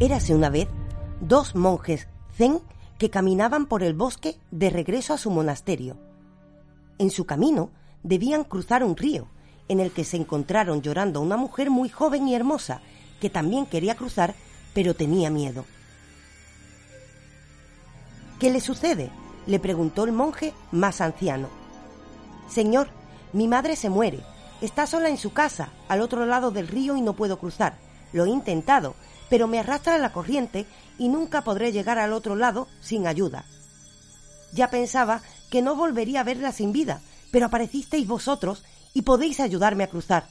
Érase una vez dos monjes zen que caminaban por el bosque de regreso a su monasterio. En su camino debían cruzar un río, en el que se encontraron llorando a una mujer muy joven y hermosa, que también quería cruzar, pero tenía miedo. ¿Qué le sucede? le preguntó el monje más anciano. Señor, mi madre se muere. Está sola en su casa, al otro lado del río y no puedo cruzar. Lo he intentado, pero me arrastra la corriente y nunca podré llegar al otro lado sin ayuda. Ya pensaba que no volvería a verla sin vida, pero aparecisteis vosotros y podéis ayudarme a cruzar.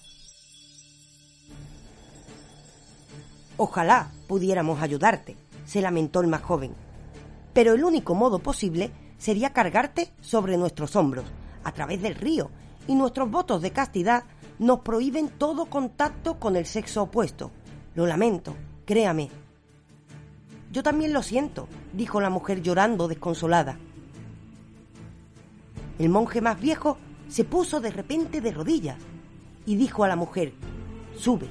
Ojalá pudiéramos ayudarte, se lamentó el más joven. Pero el único modo posible sería cargarte sobre nuestros hombros, a través del río, y nuestros votos de castidad nos prohíben todo contacto con el sexo opuesto. Lo lamento, créame. Yo también lo siento, dijo la mujer llorando desconsolada. El monje más viejo se puso de repente de rodillas y dijo a la mujer, Sube,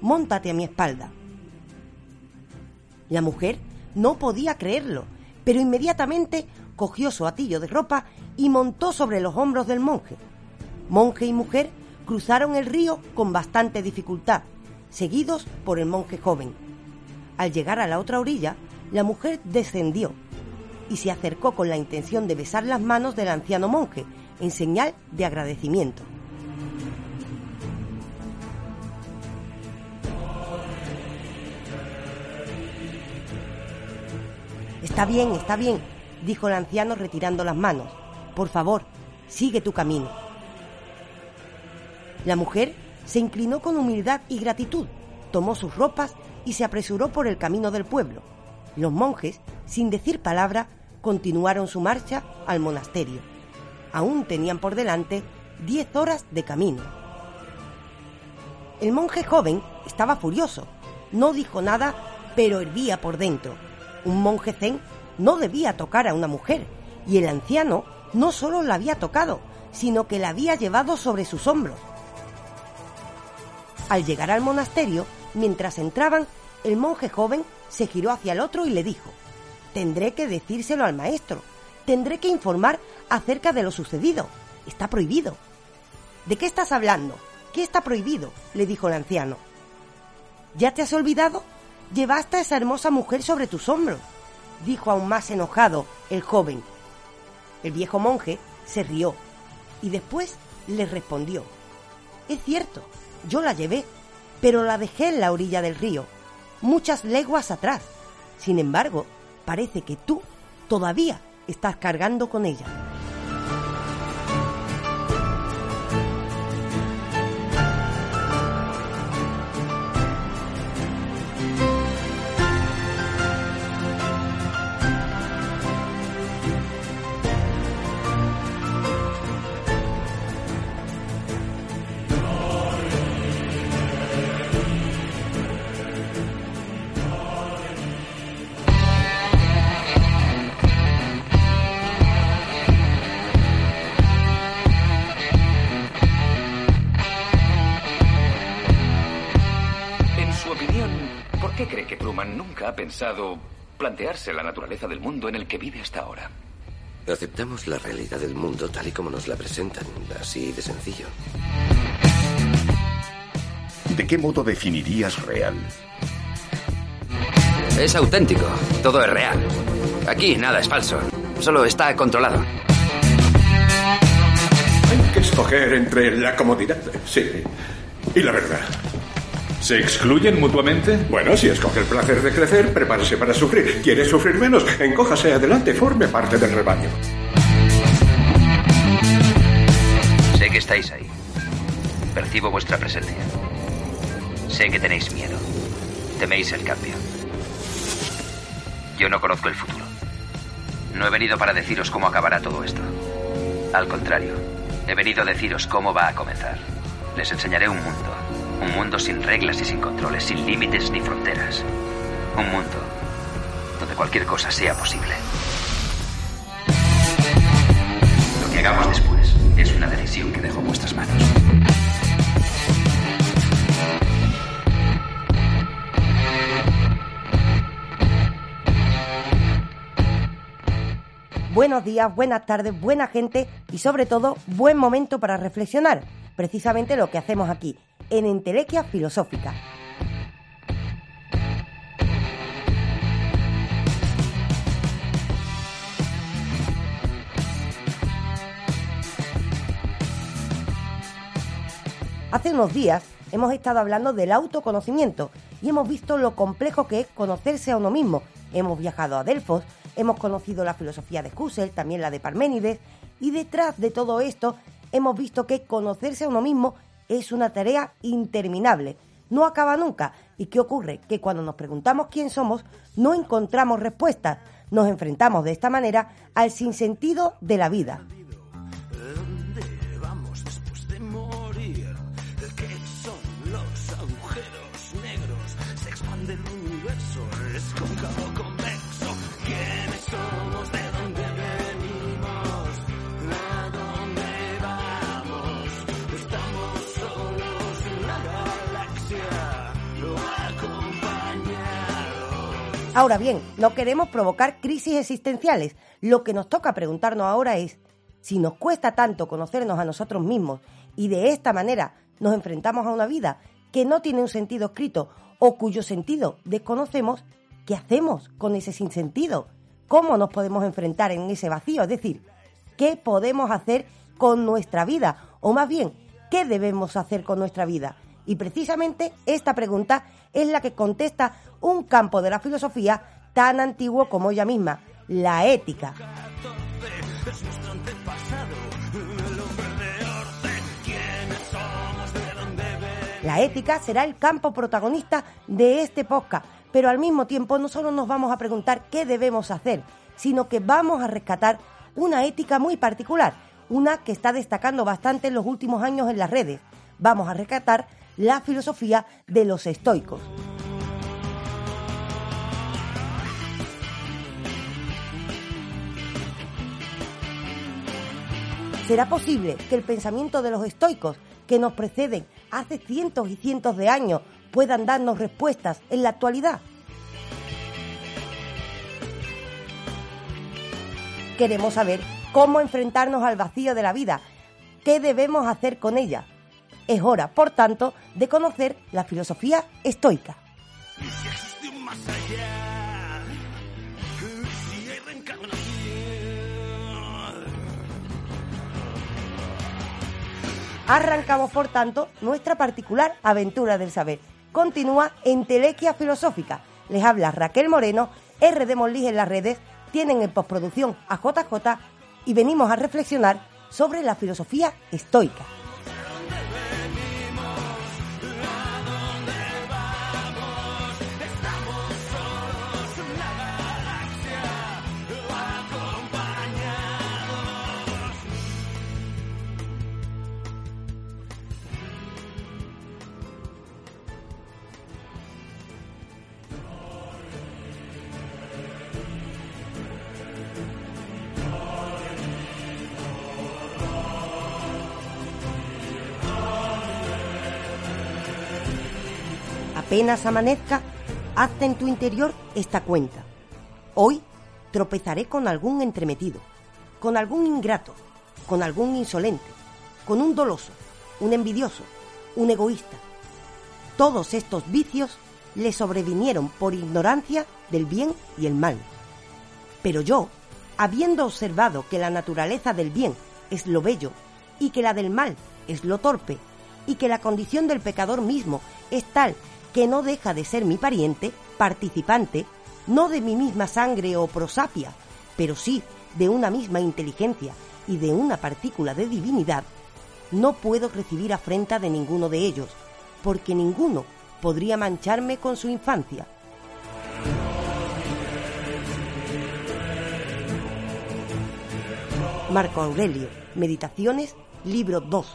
móntate a mi espalda. La mujer no podía creerlo, pero inmediatamente cogió su atillo de ropa y montó sobre los hombros del monje. Monje y mujer cruzaron el río con bastante dificultad, seguidos por el monje joven. Al llegar a la otra orilla, la mujer descendió y se acercó con la intención de besar las manos del anciano monje, en señal de agradecimiento. Está bien, está bien, dijo el anciano retirando las manos. Por favor, sigue tu camino. La mujer se inclinó con humildad y gratitud, tomó sus ropas y se apresuró por el camino del pueblo. Los monjes, sin decir palabra, continuaron su marcha al monasterio. Aún tenían por delante diez horas de camino. El monje joven estaba furioso. No dijo nada, pero hervía por dentro. Un monje zen no debía tocar a una mujer, y el anciano no solo la había tocado, sino que la había llevado sobre sus hombros. Al llegar al monasterio, mientras entraban, el monje joven se giró hacia el otro y le dijo, Tendré que decírselo al maestro, tendré que informar acerca de lo sucedido. Está prohibido. ¿De qué estás hablando? ¿Qué está prohibido? le dijo el anciano. ¿Ya te has olvidado? Llevaste a esa hermosa mujer sobre tus hombros dijo aún más enojado el joven. El viejo monje se rió y después le respondió, Es cierto, yo la llevé, pero la dejé en la orilla del río, muchas leguas atrás. Sin embargo, parece que tú todavía estás cargando con ella. Ha pensado plantearse la naturaleza del mundo en el que vive hasta ahora? Aceptamos la realidad del mundo tal y como nos la presentan, así de sencillo. ¿De qué modo definirías real? Es auténtico, todo es real. Aquí nada es falso, solo está controlado. Hay que escoger entre la comodidad, sí, y la verdad. ¿Se excluyen mutuamente? Bueno, si escoge el placer de crecer, prepárese para sufrir. ¿Quiere sufrir menos? Encójase adelante, forme parte del rebaño. Sé que estáis ahí. Percibo vuestra presencia. Sé que tenéis miedo. Teméis el cambio. Yo no conozco el futuro. No he venido para deciros cómo acabará todo esto. Al contrario, he venido a deciros cómo va a comenzar. Les enseñaré un mundo un mundo sin reglas y sin controles, sin límites ni fronteras. Un mundo donde cualquier cosa sea posible. Lo que hagamos después es una decisión que dejo en vuestras manos. buenos días, buenas tardes, buena gente y sobre todo buen momento para reflexionar. Precisamente lo que hacemos aquí, en Entelequia Filosófica. Hace unos días hemos estado hablando del autoconocimiento y hemos visto lo complejo que es conocerse a uno mismo. Hemos viajado a Delfos, hemos conocido la filosofía de Husserl, también la de Parménides, y detrás de todo esto hemos visto que conocerse a uno mismo es una tarea interminable, no acaba nunca. ¿Y qué ocurre? Que cuando nos preguntamos quién somos, no encontramos respuestas. Nos enfrentamos de esta manera al sinsentido de la vida. Ahora bien, no queremos provocar crisis existenciales. Lo que nos toca preguntarnos ahora es, si nos cuesta tanto conocernos a nosotros mismos y de esta manera nos enfrentamos a una vida que no tiene un sentido escrito o cuyo sentido desconocemos, ¿qué hacemos con ese sinsentido? ¿Cómo nos podemos enfrentar en ese vacío? Es decir, ¿qué podemos hacer con nuestra vida? O más bien, ¿qué debemos hacer con nuestra vida? Y precisamente esta pregunta es la que contesta un campo de la filosofía tan antiguo como ella misma, la ética. La ética será el campo protagonista de este podcast, pero al mismo tiempo no solo nos vamos a preguntar qué debemos hacer, sino que vamos a rescatar una ética muy particular, una que está destacando bastante en los últimos años en las redes. Vamos a rescatar la filosofía de los estoicos. ¿Será posible que el pensamiento de los estoicos que nos preceden hace cientos y cientos de años puedan darnos respuestas en la actualidad? Queremos saber cómo enfrentarnos al vacío de la vida, qué debemos hacer con ella. Es hora, por tanto, de conocer la filosofía estoica. Arrancamos, por tanto, nuestra particular aventura del saber. Continúa en Telequia Filosófica. Les habla Raquel Moreno, RD Molís en las redes, tienen en postproducción a JJ y venimos a reflexionar sobre la filosofía estoica. Apenas amanezca, hazte en tu interior esta cuenta. Hoy tropezaré con algún entremetido, con algún ingrato, con algún insolente, con un doloso, un envidioso, un egoísta. Todos estos vicios le sobrevinieron por ignorancia del bien y el mal. Pero yo, habiendo observado que la naturaleza del bien es lo bello y que la del mal es lo torpe, y que la condición del pecador mismo es tal que no deja de ser mi pariente, participante, no de mi misma sangre o prosapia, pero sí de una misma inteligencia y de una partícula de divinidad, no puedo recibir afrenta de ninguno de ellos, porque ninguno podría mancharme con su infancia. Marco Aurelio, Meditaciones, libro 2.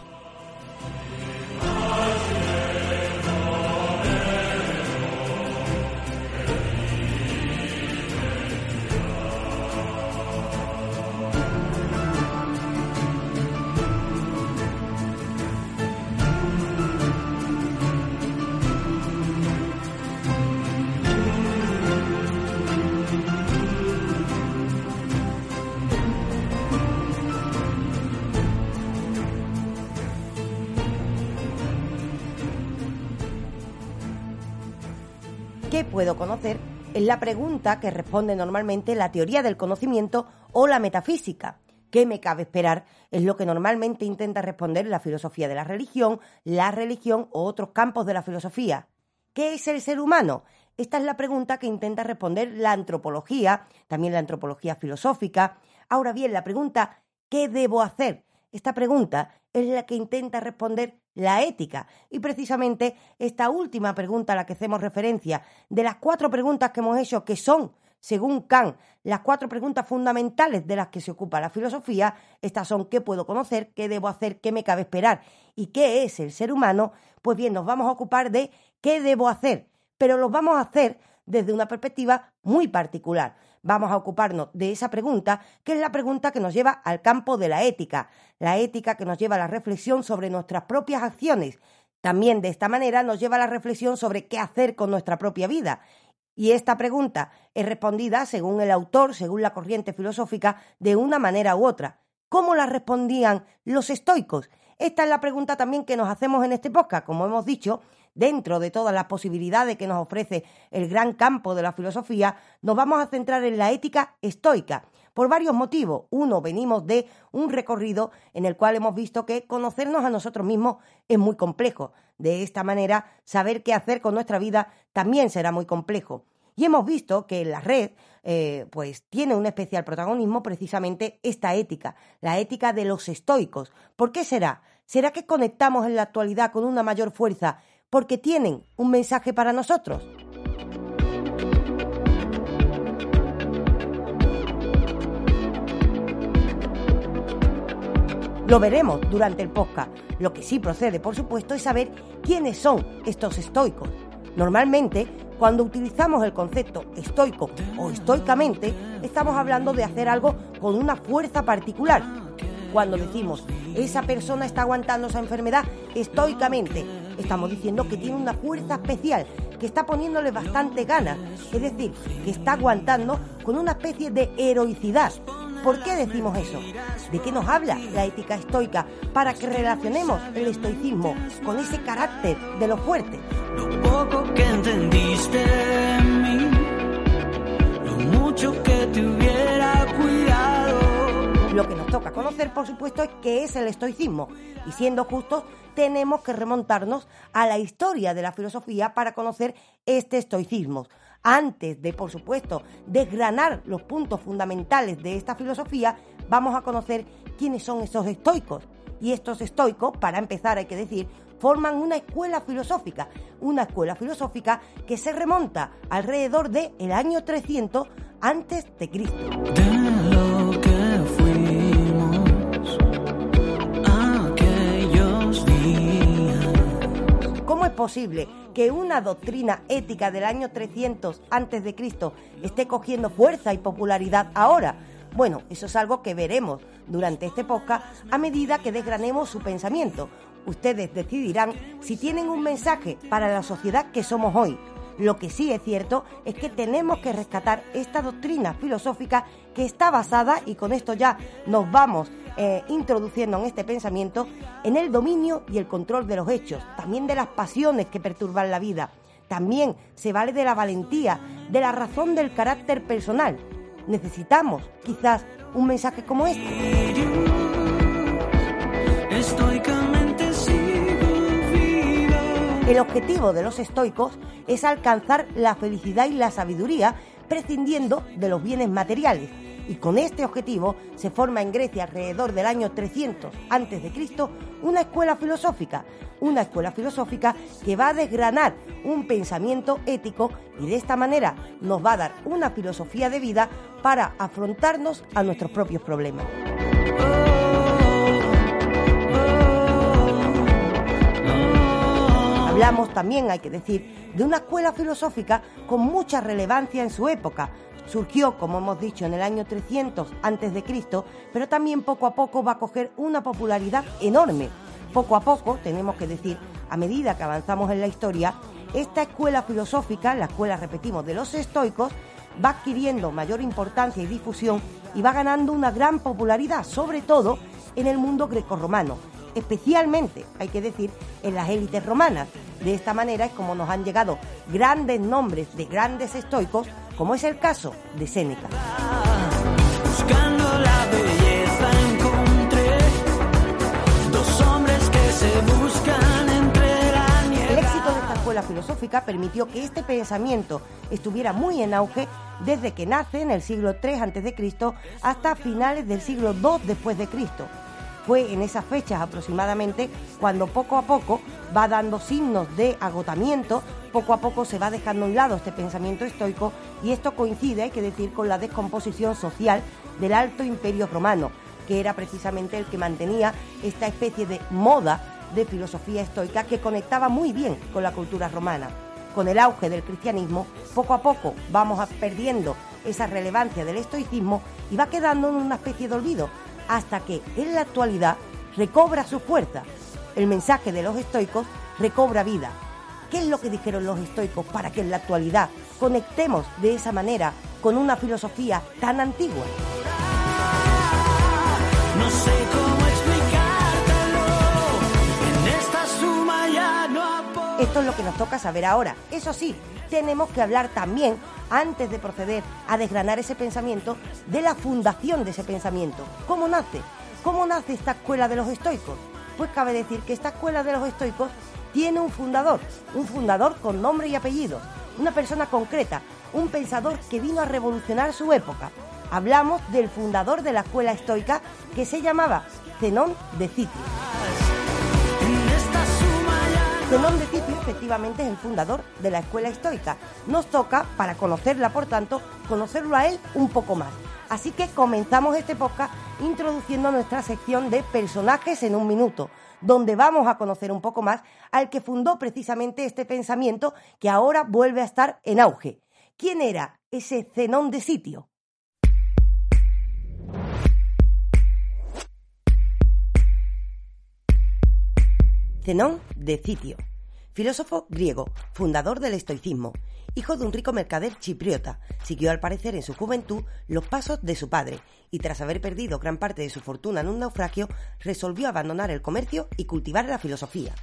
Puedo conocer? Es la pregunta que responde normalmente la teoría del conocimiento o la metafísica. ¿Qué me cabe esperar? Es lo que normalmente intenta responder la filosofía de la religión, la religión o otros campos de la filosofía. ¿Qué es el ser humano? Esta es la pregunta que intenta responder la antropología, también la antropología filosófica. Ahora bien, la pregunta ¿qué debo hacer? Esta pregunta es la que intenta responder la ética. Y precisamente esta última pregunta a la que hacemos referencia, de las cuatro preguntas que hemos hecho, que son, según Kant, las cuatro preguntas fundamentales de las que se ocupa la filosofía, estas son ¿qué puedo conocer? ¿Qué debo hacer? ¿Qué me cabe esperar? ¿Y qué es el ser humano? Pues bien, nos vamos a ocupar de ¿qué debo hacer? Pero lo vamos a hacer desde una perspectiva muy particular vamos a ocuparnos de esa pregunta, que es la pregunta que nos lleva al campo de la ética, la ética que nos lleva a la reflexión sobre nuestras propias acciones. También de esta manera nos lleva a la reflexión sobre qué hacer con nuestra propia vida. Y esta pregunta es respondida, según el autor, según la corriente filosófica, de una manera u otra. ¿Cómo la respondían los estoicos? Esta es la pregunta también que nos hacemos en este podcast. Como hemos dicho, dentro de todas las posibilidades que nos ofrece el gran campo de la filosofía, nos vamos a centrar en la ética estoica. Por varios motivos. Uno, venimos de un recorrido en el cual hemos visto que conocernos a nosotros mismos es muy complejo. De esta manera, saber qué hacer con nuestra vida también será muy complejo. Y hemos visto que en la red, eh, pues tiene un especial protagonismo precisamente esta ética, la ética de los estoicos. ¿Por qué será? ¿Será que conectamos en la actualidad con una mayor fuerza porque tienen un mensaje para nosotros. Lo veremos durante el podcast. Lo que sí procede, por supuesto, es saber quiénes son estos estoicos. Normalmente, cuando utilizamos el concepto estoico o estoicamente, estamos hablando de hacer algo con una fuerza particular. Cuando decimos, esa persona está aguantando esa enfermedad estoicamente, estamos diciendo que tiene una fuerza especial, que está poniéndole bastante ganas, es decir, que está aguantando con una especie de heroicidad. ¿Por qué decimos eso? ¿De qué nos habla la ética estoica para que relacionemos el estoicismo con ese carácter de lo fuerte? Lo poco que entendiste de mí, lo mucho que te hubiera cuidado. Lo que nos toca conocer, por supuesto, es qué es el estoicismo. Y siendo justos, tenemos que remontarnos a la historia de la filosofía para conocer este estoicismo. Antes de, por supuesto, desgranar los puntos fundamentales de esta filosofía, vamos a conocer quiénes son esos estoicos. Y estos estoicos, para empezar hay que decir, forman una escuela filosófica, una escuela filosófica que se remonta alrededor del el año 300 antes de Cristo. Posible que una doctrina ética del año 300 antes de Cristo esté cogiendo fuerza y popularidad ahora? Bueno, eso es algo que veremos durante este podcast a medida que desgranemos su pensamiento. Ustedes decidirán si tienen un mensaje para la sociedad que somos hoy. Lo que sí es cierto es que tenemos que rescatar esta doctrina filosófica que está basada, y con esto ya nos vamos eh, introduciendo en este pensamiento en el dominio y el control de los hechos, también de las pasiones que perturban la vida. También se vale de la valentía, de la razón del carácter personal. Necesitamos quizás un mensaje como este. El objetivo de los estoicos es alcanzar la felicidad y la sabiduría prescindiendo de los bienes materiales y con este objetivo se forma en Grecia alrededor del año 300 a.C. una escuela filosófica, una escuela filosófica que va a desgranar un pensamiento ético y de esta manera nos va a dar una filosofía de vida para afrontarnos a nuestros propios problemas. Hablamos también, hay que decir, de una escuela filosófica con mucha relevancia en su época, surgió, como hemos dicho, en el año 300 antes de Cristo, pero también poco a poco va a coger una popularidad enorme. Poco a poco, tenemos que decir, a medida que avanzamos en la historia, esta escuela filosófica, la escuela, repetimos, de los estoicos, va adquiriendo mayor importancia y difusión y va ganando una gran popularidad, sobre todo en el mundo grecorromano. especialmente, hay que decir, en las élites romanas. De esta manera es como nos han llegado grandes nombres de grandes estoicos, como es el caso de Séneca. Buscando la belleza encontré dos hombres que se buscan entre la nieve. El éxito de esta escuela filosófica permitió que este pensamiento estuviera muy en auge desde que nace en el siglo III a.C. hasta finales del siglo II después de Cristo. Fue en esas fechas aproximadamente cuando poco a poco va dando signos de agotamiento, poco a poco se va dejando a un lado este pensamiento estoico y esto coincide, hay que decir, con la descomposición social del Alto Imperio Romano, que era precisamente el que mantenía esta especie de moda de filosofía estoica que conectaba muy bien con la cultura romana. Con el auge del cristianismo, poco a poco vamos perdiendo esa relevancia del estoicismo y va quedando en una especie de olvido, hasta que en la actualidad recobra su fuerza. El mensaje de los estoicos recobra vida. ¿Qué es lo que dijeron los estoicos para que en la actualidad conectemos de esa manera con una filosofía tan antigua? No sé cómo Esto es lo que nos toca saber ahora. Eso sí, tenemos que hablar también, antes de proceder a desgranar ese pensamiento, de la fundación de ese pensamiento. ¿Cómo nace? ¿Cómo nace esta escuela de los estoicos? Pues cabe decir que esta escuela de los estoicos tiene un fundador, un fundador con nombre y apellido, una persona concreta, un pensador que vino a revolucionar su época. Hablamos del fundador de la escuela estoica que se llamaba Zenón de Citio. De Citio efectivamente es el fundador de la escuela estoica. Nos toca, para conocerla por tanto, conocerlo a él un poco más. Así que comenzamos este podcast introduciendo nuestra sección de personajes en un minuto, donde vamos a conocer un poco más al que fundó precisamente este pensamiento que ahora vuelve a estar en auge. ¿Quién era ese Zenón de Sitio? Zenón de Citio, filósofo griego, fundador del estoicismo, hijo de un rico mercader chipriota, siguió al parecer en su juventud los pasos de su padre y tras haber perdido gran parte de su fortuna en un naufragio, resolvió abandonar el comercio y cultivar la filosofía.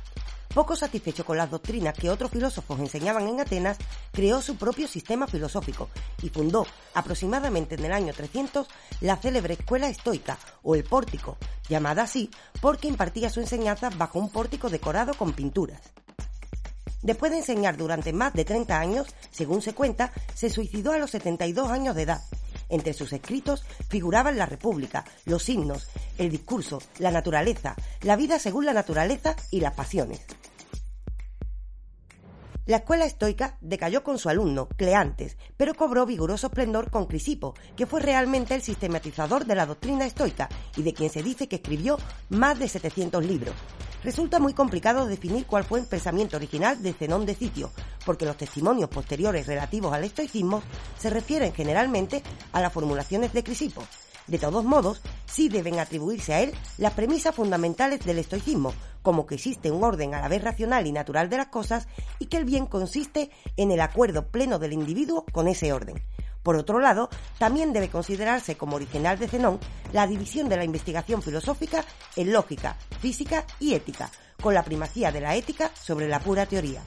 Poco satisfecho con las doctrinas que otros filósofos enseñaban en Atenas, creó su propio sistema filosófico y fundó, aproximadamente en el año 300, la célebre escuela estoica, o el pórtico, llamada así porque impartía su enseñanza bajo un pórtico decorado con pinturas. Después de enseñar durante más de 30 años, según se cuenta, se suicidó a los 72 años de edad. Entre sus escritos figuraban la República, los himnos, el discurso, la naturaleza, la vida según la naturaleza y las pasiones. La escuela estoica decayó con su alumno, Cleantes, pero cobró vigoroso esplendor con Crisipo, que fue realmente el sistematizador de la doctrina estoica y de quien se dice que escribió más de 700 libros. Resulta muy complicado definir cuál fue el pensamiento original de Zenón de Citio, porque los testimonios posteriores relativos al estoicismo se refieren generalmente a las formulaciones de Crisipo. De todos modos, sí deben atribuirse a él las premisas fundamentales del estoicismo, como que existe un orden a la vez racional y natural de las cosas y que el bien consiste en el acuerdo pleno del individuo con ese orden. Por otro lado, también debe considerarse como original de Zenón la división de la investigación filosófica en lógica, física y ética, con la primacía de la ética sobre la pura teoría.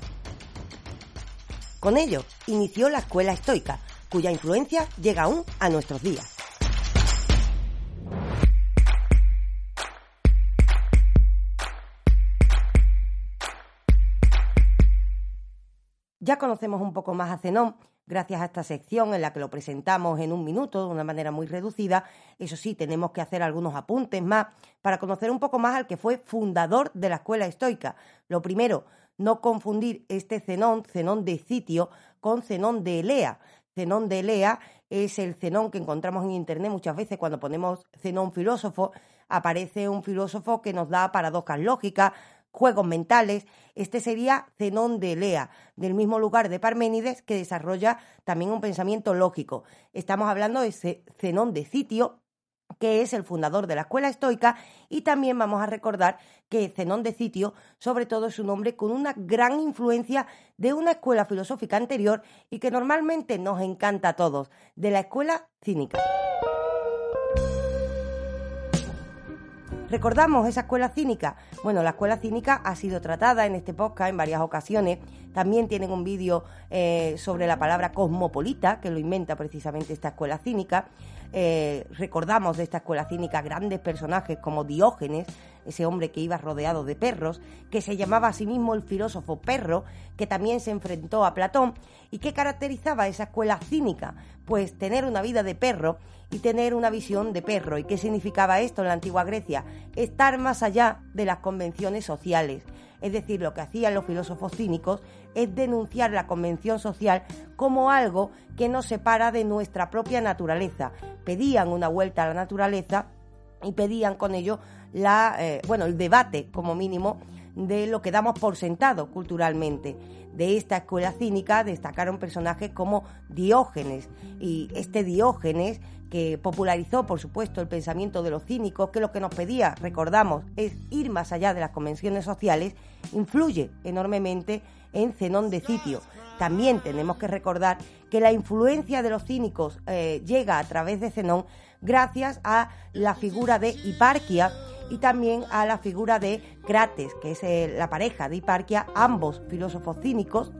Con ello, inició la escuela estoica, cuya influencia llega aún a nuestros días. Ya conocemos un poco más a Zenón gracias a esta sección en la que lo presentamos en un minuto de una manera muy reducida. Eso sí, tenemos que hacer algunos apuntes más para conocer un poco más al que fue fundador de la escuela estoica. Lo primero, no confundir este Zenón, Zenón de Citio, con Zenón de Elea. Zenón de Elea es el Zenón que encontramos en Internet muchas veces cuando ponemos Zenón filósofo. Aparece un filósofo que nos da paradojas lógicas, juegos mentales. Este sería Zenón de Elea, del mismo lugar de Parménides, que desarrolla también un pensamiento lógico. Estamos hablando de Zenón de Citio, que es el fundador de la escuela estoica, y también vamos a recordar que Zenón de Citio, sobre todo, es un hombre con una gran influencia de una escuela filosófica anterior y que normalmente nos encanta a todos, de la escuela cínica. ¿Recordamos esa escuela cínica? Bueno, la escuela cínica ha sido tratada en este podcast en varias ocasiones. También tienen un vídeo eh, sobre la palabra cosmopolita, que lo inventa precisamente esta escuela cínica. Eh, recordamos de esta escuela cínica grandes personajes como Diógenes, ese hombre que iba rodeado de perros, que se llamaba a sí mismo el filósofo perro, que también se enfrentó a Platón. ¿Y qué caracterizaba esa escuela cínica? Pues tener una vida de perro y tener una visión de perro. ¿Y qué significaba esto en la antigua Grecia? Estar más allá de las convenciones sociales. Es decir, lo que hacían los filósofos cínicos es denunciar la convención social como algo que nos separa de nuestra propia naturaleza. Pedían una vuelta a la naturaleza y pedían con ello la, eh, bueno, el debate como mínimo de lo que damos por sentado culturalmente. De esta escuela cínica destacaron personajes como Diógenes y este Diógenes que popularizó, por supuesto, el pensamiento de los cínicos, que lo que nos pedía, recordamos, es ir más allá de las convenciones sociales, influye enormemente en Zenón de Sitio. También tenemos que recordar que la influencia de los cínicos eh, llega a través de Zenón gracias a la figura de Hiparquia y también a la figura de Crates, que es eh, la pareja de Hiparquia, ambos filósofos cínicos,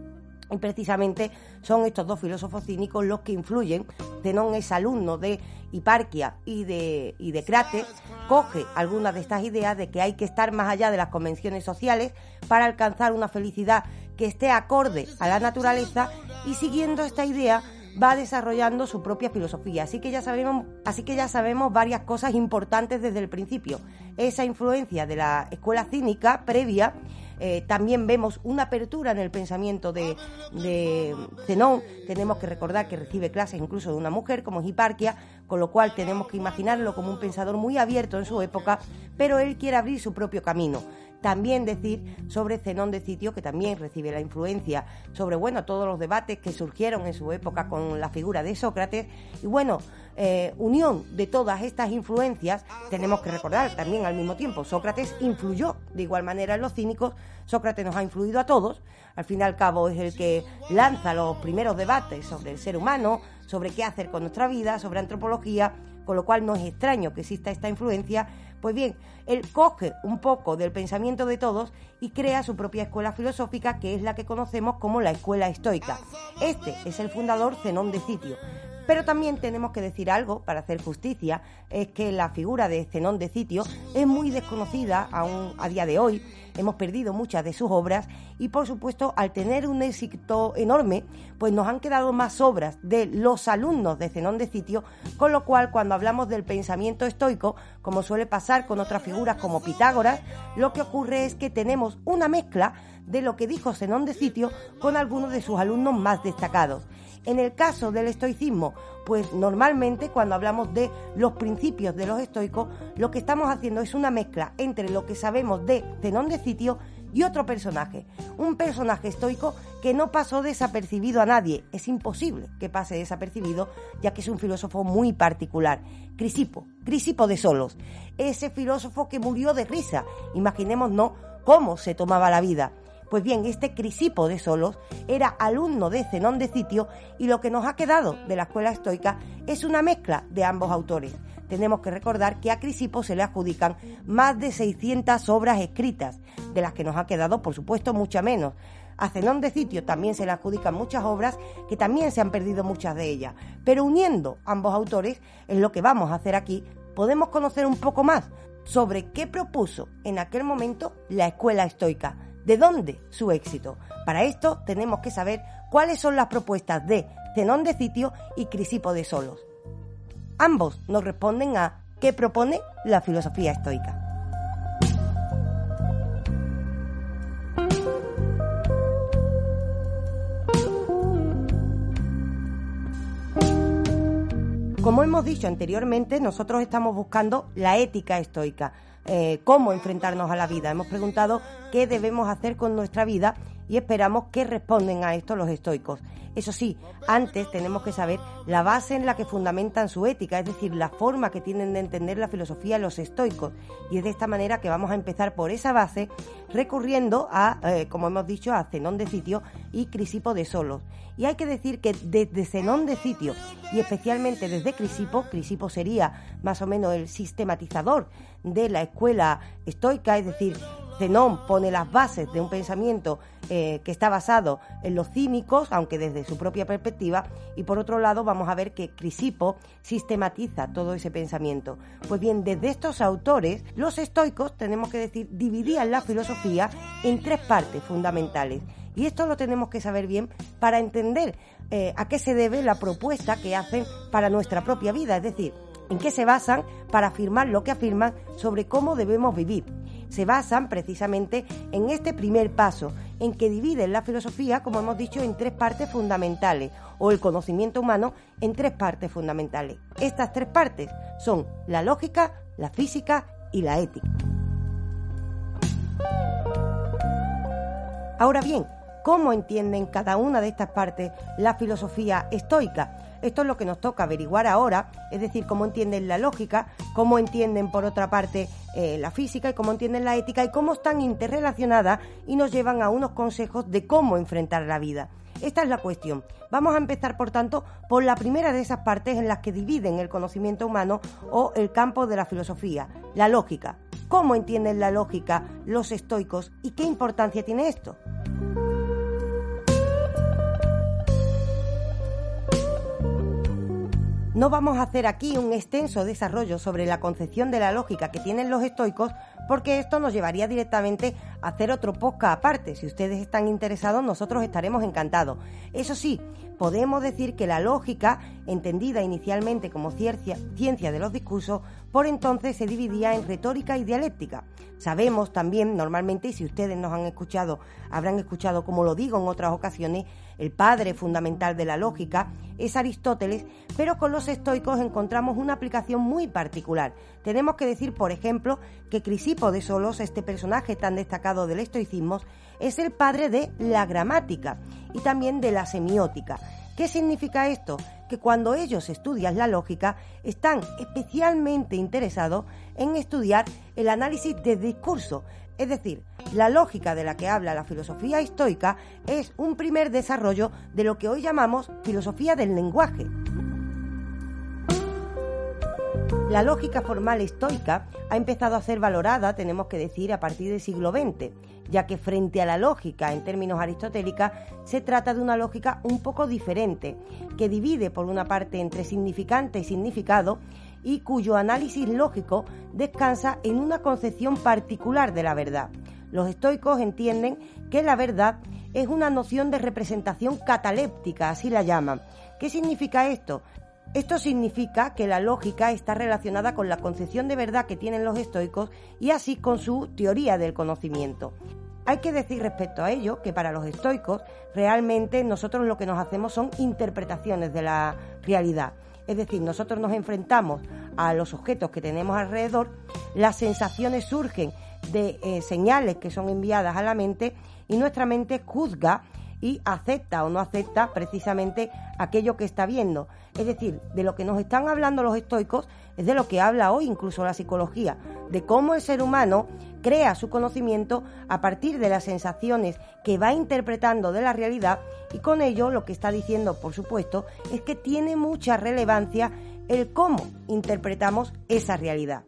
y precisamente son estos dos filósofos cínicos los que influyen. Zenón es alumno de Hiparquia y de, y de Crates, coge algunas de estas ideas de que hay que estar más allá de las convenciones sociales para alcanzar una felicidad que esté acorde a la naturaleza y siguiendo esta idea va desarrollando su propia filosofía. Así que ya sabemos, así que ya sabemos varias cosas importantes desde el principio. Esa influencia de la escuela cínica previa eh, también vemos una apertura en el pensamiento de, de, Zenón. Tenemos que recordar que recibe clases incluso de una mujer como Hiparquia, con lo cual tenemos que imaginarlo como un pensador muy abierto en su época, pero él quiere abrir su propio camino. También decir sobre Zenón de Sitio, que también recibe la influencia sobre, bueno, todos los debates que surgieron en su época con la figura de Sócrates. Y bueno, eh, unión de todas estas influencias, tenemos que recordar también al mismo tiempo, Sócrates influyó de igual manera en los cínicos, Sócrates nos ha influido a todos, al fin y al cabo es el que lanza los primeros debates sobre el ser humano, sobre qué hacer con nuestra vida, sobre antropología, con lo cual no es extraño que exista esta influencia, pues bien, él coge un poco del pensamiento de todos y crea su propia escuela filosófica, que es la que conocemos como la escuela estoica. Este es el fundador Zenón de Sitio. Pero también tenemos que decir algo para hacer justicia, es que la figura de Zenón de Sitio es muy desconocida aún a día de hoy, hemos perdido muchas de sus obras y por supuesto al tener un éxito enorme, pues nos han quedado más obras de los alumnos de Zenón de Sitio, con lo cual cuando hablamos del pensamiento estoico, como suele pasar con otras figuras como Pitágoras, lo que ocurre es que tenemos una mezcla de lo que dijo Zenón de Sitio con algunos de sus alumnos más destacados. En el caso del estoicismo, pues normalmente cuando hablamos de los principios de los estoicos, lo que estamos haciendo es una mezcla entre lo que sabemos de Zenón de Sitio y otro personaje, un personaje estoico que no pasó desapercibido a nadie, es imposible que pase desapercibido, ya que es un filósofo muy particular, Crisipo, Crisipo de Solos, ese filósofo que murió de risa, imaginémonos cómo se tomaba la vida. Pues bien, este Crisipo de Solos era alumno de Zenón de Sitio y lo que nos ha quedado de la escuela estoica es una mezcla de ambos autores. Tenemos que recordar que a Crisipo se le adjudican más de 600 obras escritas, de las que nos ha quedado, por supuesto, mucha menos. A Zenón de Sitio también se le adjudican muchas obras que también se han perdido muchas de ellas. Pero uniendo ambos autores, en lo que vamos a hacer aquí, podemos conocer un poco más sobre qué propuso en aquel momento la escuela estoica ¿De dónde su éxito? Para esto tenemos que saber cuáles son las propuestas de Zenón de Sitio y Crisipo de Solos. Ambos nos responden a qué propone la filosofía estoica. Como hemos dicho anteriormente, nosotros estamos buscando la ética estoica, eh, cómo enfrentarnos a la vida. Hemos preguntado qué debemos hacer con nuestra vida y esperamos que responden a esto los estoicos. Eso sí, antes tenemos que saber la base en la que fundamentan su ética, es decir, la forma que tienen de entender la filosofía los estoicos. Y es de esta manera que vamos a empezar por esa base, recurriendo a, eh, como hemos dicho, a Zenón de Sitio y Crisipo de Solos. Y hay que decir que desde Zenón de Sitio y especialmente desde Crisipo, Crisipo sería más o menos el sistematizador de la escuela estoica, es decir, Zenón pone las bases de un pensamiento eh, que está basado en los cínicos, aunque desde su propia perspectiva, y por otro lado vamos a ver que Crisipo sistematiza todo ese pensamiento. Pues bien, desde estos autores, los estoicos, tenemos que decir, dividían la filosofía en tres partes fundamentales. Y esto lo tenemos que saber bien para entender eh, a qué se debe la propuesta que hacen para nuestra propia vida, es decir, en qué se basan para afirmar lo que afirman sobre cómo debemos vivir se basan precisamente en este primer paso, en que dividen la filosofía, como hemos dicho, en tres partes fundamentales, o el conocimiento humano en tres partes fundamentales. Estas tres partes son la lógica, la física y la ética. Ahora bien, ¿cómo entienden cada una de estas partes la filosofía estoica? Esto es lo que nos toca averiguar ahora, es decir, cómo entienden la lógica, cómo entienden por otra parte eh, la física y cómo entienden la ética y cómo están interrelacionadas y nos llevan a unos consejos de cómo enfrentar la vida. Esta es la cuestión. Vamos a empezar, por tanto, por la primera de esas partes en las que dividen el conocimiento humano o el campo de la filosofía, la lógica. ¿Cómo entienden la lógica los estoicos y qué importancia tiene esto? No vamos a hacer aquí un extenso desarrollo sobre la concepción de la lógica que tienen los estoicos porque esto nos llevaría directamente a hacer otro podcast aparte. Si ustedes están interesados, nosotros estaremos encantados. Eso sí, podemos decir que la lógica, entendida inicialmente como ciencia, ciencia de los discursos, por entonces se dividía en retórica y dialéctica. Sabemos también, normalmente, y si ustedes nos han escuchado, habrán escuchado, como lo digo en otras ocasiones, el padre fundamental de la lógica es Aristóteles, pero con los estoicos encontramos una aplicación muy particular. Tenemos que decir, por ejemplo, que Crisipo de Solos, este personaje tan destacado del estoicismo, es el padre de la gramática y también de la semiótica. ¿Qué significa esto? Que cuando ellos estudian la lógica, están especialmente interesados en estudiar el análisis de discurso, es decir, la lógica de la que habla la filosofía estoica es un primer desarrollo de lo que hoy llamamos filosofía del lenguaje. La lógica formal estoica ha empezado a ser valorada, tenemos que decir, a partir del siglo XX, ya que frente a la lógica en términos aristotélicos se trata de una lógica un poco diferente, que divide por una parte entre significante y significado y cuyo análisis lógico descansa en una concepción particular de la verdad. Los estoicos entienden que la verdad es una noción de representación cataléptica, así la llaman. ¿Qué significa esto? Esto significa que la lógica está relacionada con la concepción de verdad que tienen los estoicos y así con su teoría del conocimiento. Hay que decir respecto a ello que para los estoicos realmente nosotros lo que nos hacemos son interpretaciones de la realidad. Es decir, nosotros nos enfrentamos a los objetos que tenemos alrededor, las sensaciones surgen de eh, señales que son enviadas a la mente y nuestra mente juzga y acepta o no acepta precisamente aquello que está viendo. Es decir, de lo que nos están hablando los estoicos es de lo que habla hoy incluso la psicología, de cómo el ser humano crea su conocimiento a partir de las sensaciones que va interpretando de la realidad y con ello lo que está diciendo, por supuesto, es que tiene mucha relevancia el cómo interpretamos esa realidad.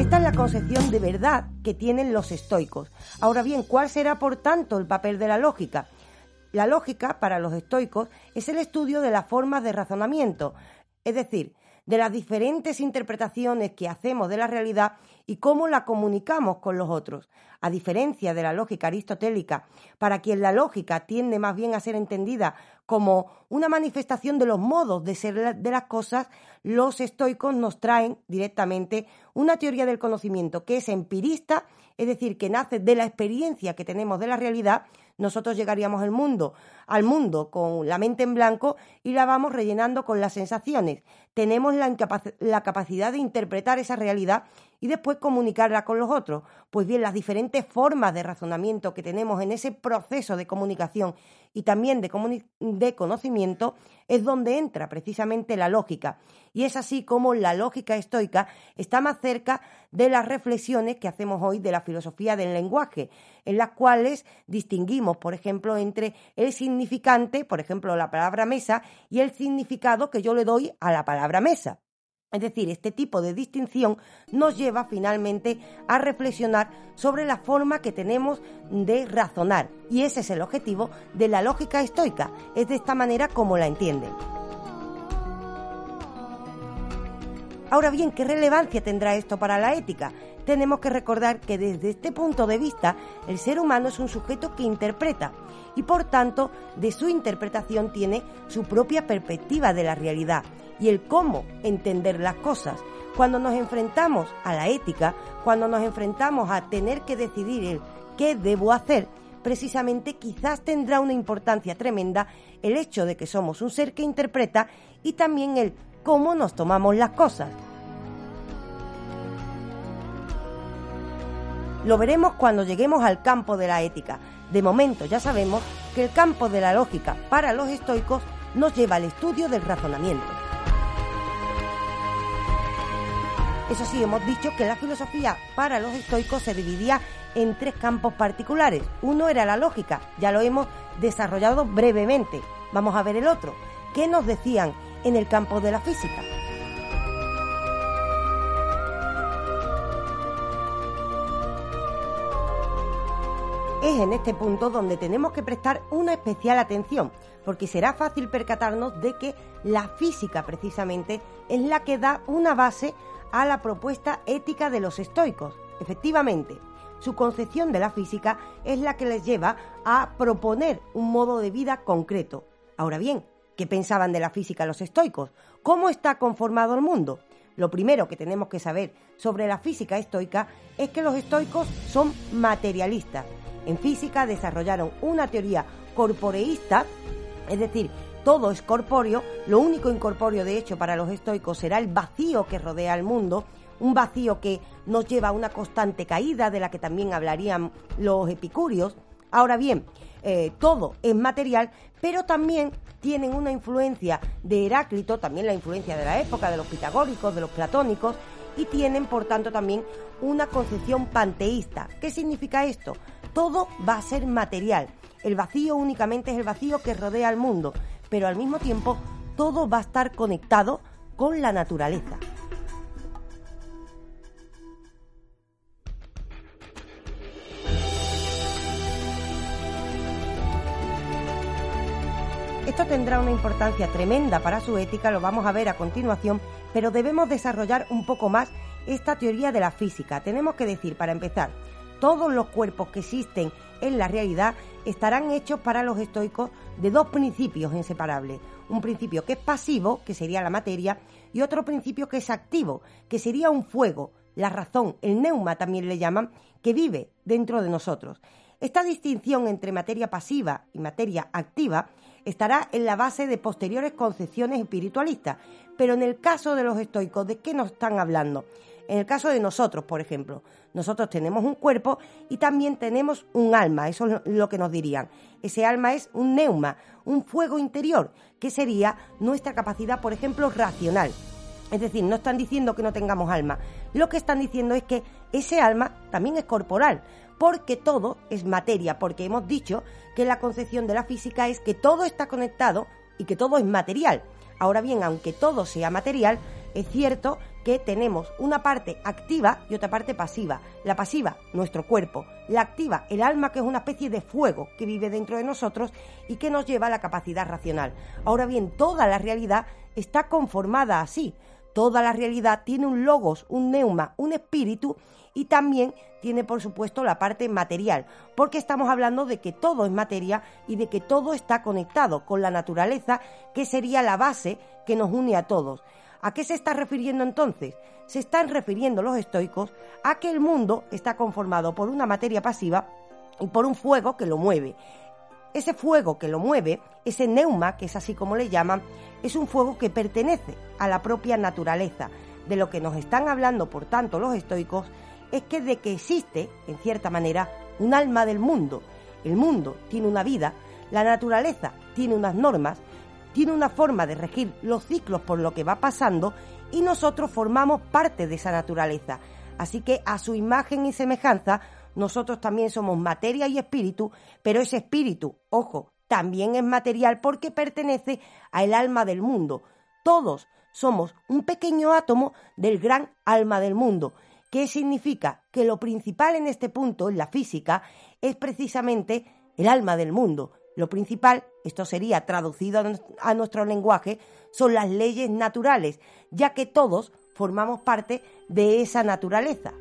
Esta es la concepción de verdad que tienen los estoicos. Ahora bien, ¿cuál será por tanto el papel de la lógica? La lógica, para los estoicos, es el estudio de las formas de razonamiento, es decir, de las diferentes interpretaciones que hacemos de la realidad y cómo la comunicamos con los otros. A diferencia de la lógica aristotélica, para quien la lógica tiende más bien a ser entendida como una manifestación de los modos de ser de las cosas, los estoicos nos traen directamente una teoría del conocimiento que es empirista, es decir, que nace de la experiencia que tenemos de la realidad, nosotros llegaríamos al mundo, al mundo con la mente en blanco y la vamos rellenando con las sensaciones. tenemos la, la, capacidad de interpretar esa realidad y después comunicarla con los otros. Pues bien, las diferentes formas de razonamiento que tenemos en ese proceso de comunicación y también de, de conocimiento es donde entra precisamente la lógica. Y es así como la lógica estoica está más cerca de las reflexiones que hacemos hoy de la filosofía del lenguaje, en las cuales distinguimos, por ejemplo, entre el significante, por ejemplo, la palabra mesa, y el significado que yo le doy a la palabra mesa. Es decir, este tipo de distinción nos lleva finalmente a reflexionar sobre la forma que tenemos de razonar. Y ese es el objetivo de la lógica estoica. Es de esta manera como la entienden. Ahora bien, ¿qué relevancia tendrá esto para la ética? Tenemos que recordar que desde este punto de vista el ser humano es un sujeto que interpreta y por tanto de su interpretación tiene su propia perspectiva de la realidad y el cómo entender las cosas. Cuando nos enfrentamos a la ética, cuando nos enfrentamos a tener que decidir el qué debo hacer, precisamente quizás tendrá una importancia tremenda el hecho de que somos un ser que interpreta y también el cómo nos tomamos las cosas. Lo veremos cuando lleguemos al campo de la ética. De momento ya sabemos que el campo de la lógica para los estoicos nos lleva al estudio del razonamiento. Eso sí, hemos dicho que la filosofía para los estoicos se dividía en tres campos particulares. Uno era la lógica, ya lo hemos desarrollado brevemente. Vamos a ver el otro. ¿Qué nos decían en el campo de la física? Es en este punto donde tenemos que prestar una especial atención, porque será fácil percatarnos de que la física precisamente es la que da una base a la propuesta ética de los estoicos. Efectivamente, su concepción de la física es la que les lleva a proponer un modo de vida concreto. Ahora bien, ¿qué pensaban de la física los estoicos? ¿Cómo está conformado el mundo? Lo primero que tenemos que saber sobre la física estoica es que los estoicos son materialistas. En física desarrollaron una teoría corporeísta, es decir, todo es corpóreo, lo único incorpóreo de hecho para los estoicos será el vacío que rodea al mundo, un vacío que nos lleva a una constante caída de la que también hablarían los epicúreos. Ahora bien, eh, todo es material, pero también tienen una influencia de Heráclito, también la influencia de la época, de los pitagóricos, de los platónicos, y tienen por tanto también una concepción panteísta. ¿Qué significa esto? Todo va a ser material. El vacío únicamente es el vacío que rodea al mundo pero al mismo tiempo todo va a estar conectado con la naturaleza. Esto tendrá una importancia tremenda para su ética, lo vamos a ver a continuación, pero debemos desarrollar un poco más esta teoría de la física. Tenemos que decir, para empezar, todos los cuerpos que existen en la realidad estarán hechos para los estoicos de dos principios inseparables. Un principio que es pasivo, que sería la materia, y otro principio que es activo, que sería un fuego, la razón, el neuma también le llaman, que vive dentro de nosotros. Esta distinción entre materia pasiva y materia activa estará en la base de posteriores concepciones espiritualistas. Pero en el caso de los estoicos, ¿de qué nos están hablando? En el caso de nosotros, por ejemplo, nosotros tenemos un cuerpo y también tenemos un alma, eso es lo que nos dirían. Ese alma es un neuma, un fuego interior, que sería nuestra capacidad, por ejemplo, racional. Es decir, no están diciendo que no tengamos alma, lo que están diciendo es que ese alma también es corporal, porque todo es materia, porque hemos dicho que la concepción de la física es que todo está conectado y que todo es material. Ahora bien, aunque todo sea material, es cierto que tenemos una parte activa y otra parte pasiva. La pasiva, nuestro cuerpo. La activa, el alma, que es una especie de fuego que vive dentro de nosotros y que nos lleva a la capacidad racional. Ahora bien, toda la realidad está conformada así. Toda la realidad tiene un logos, un neuma, un espíritu y también tiene, por supuesto, la parte material, porque estamos hablando de que todo es materia y de que todo está conectado con la naturaleza, que sería la base que nos une a todos. ¿A qué se está refiriendo entonces? Se están refiriendo los estoicos a que el mundo está conformado por una materia pasiva y por un fuego que lo mueve. Ese fuego que lo mueve, ese neuma, que es así como le llaman, es un fuego que pertenece a la propia naturaleza. De lo que nos están hablando, por tanto, los estoicos, es que de que existe, en cierta manera, un alma del mundo. El mundo tiene una vida, la naturaleza tiene unas normas, tiene una forma de regir los ciclos por lo que va pasando y nosotros formamos parte de esa naturaleza. Así que a su imagen y semejanza, nosotros también somos materia y espíritu, pero ese espíritu, ojo, también es material porque pertenece al alma del mundo. Todos somos un pequeño átomo del gran alma del mundo. ¿Qué significa? Que lo principal en este punto, en la física, es precisamente el alma del mundo. Lo principal, esto sería traducido a nuestro lenguaje, son las leyes naturales, ya que todos formamos parte de esa naturaleza.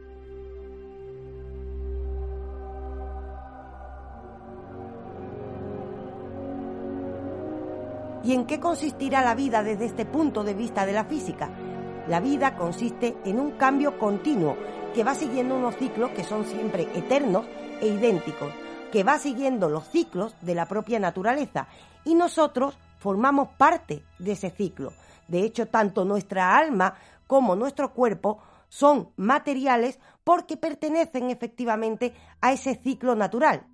¿Y en qué consistirá la vida desde este punto de vista de la física? La vida consiste en un cambio continuo que va siguiendo unos ciclos que son siempre eternos e idénticos, que va siguiendo los ciclos de la propia naturaleza y nosotros formamos parte de ese ciclo. De hecho, tanto nuestra alma como nuestro cuerpo son materiales porque pertenecen efectivamente a ese ciclo natural.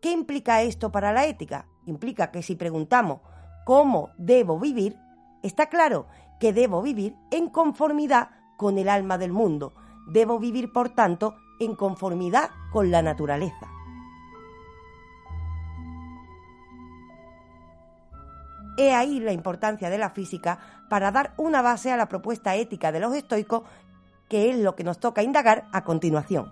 ¿Qué implica esto para la ética? Implica que si preguntamos cómo debo vivir, está claro que debo vivir en conformidad con el alma del mundo. Debo vivir, por tanto, en conformidad con la naturaleza. He ahí la importancia de la física para dar una base a la propuesta ética de los estoicos, que es lo que nos toca indagar a continuación.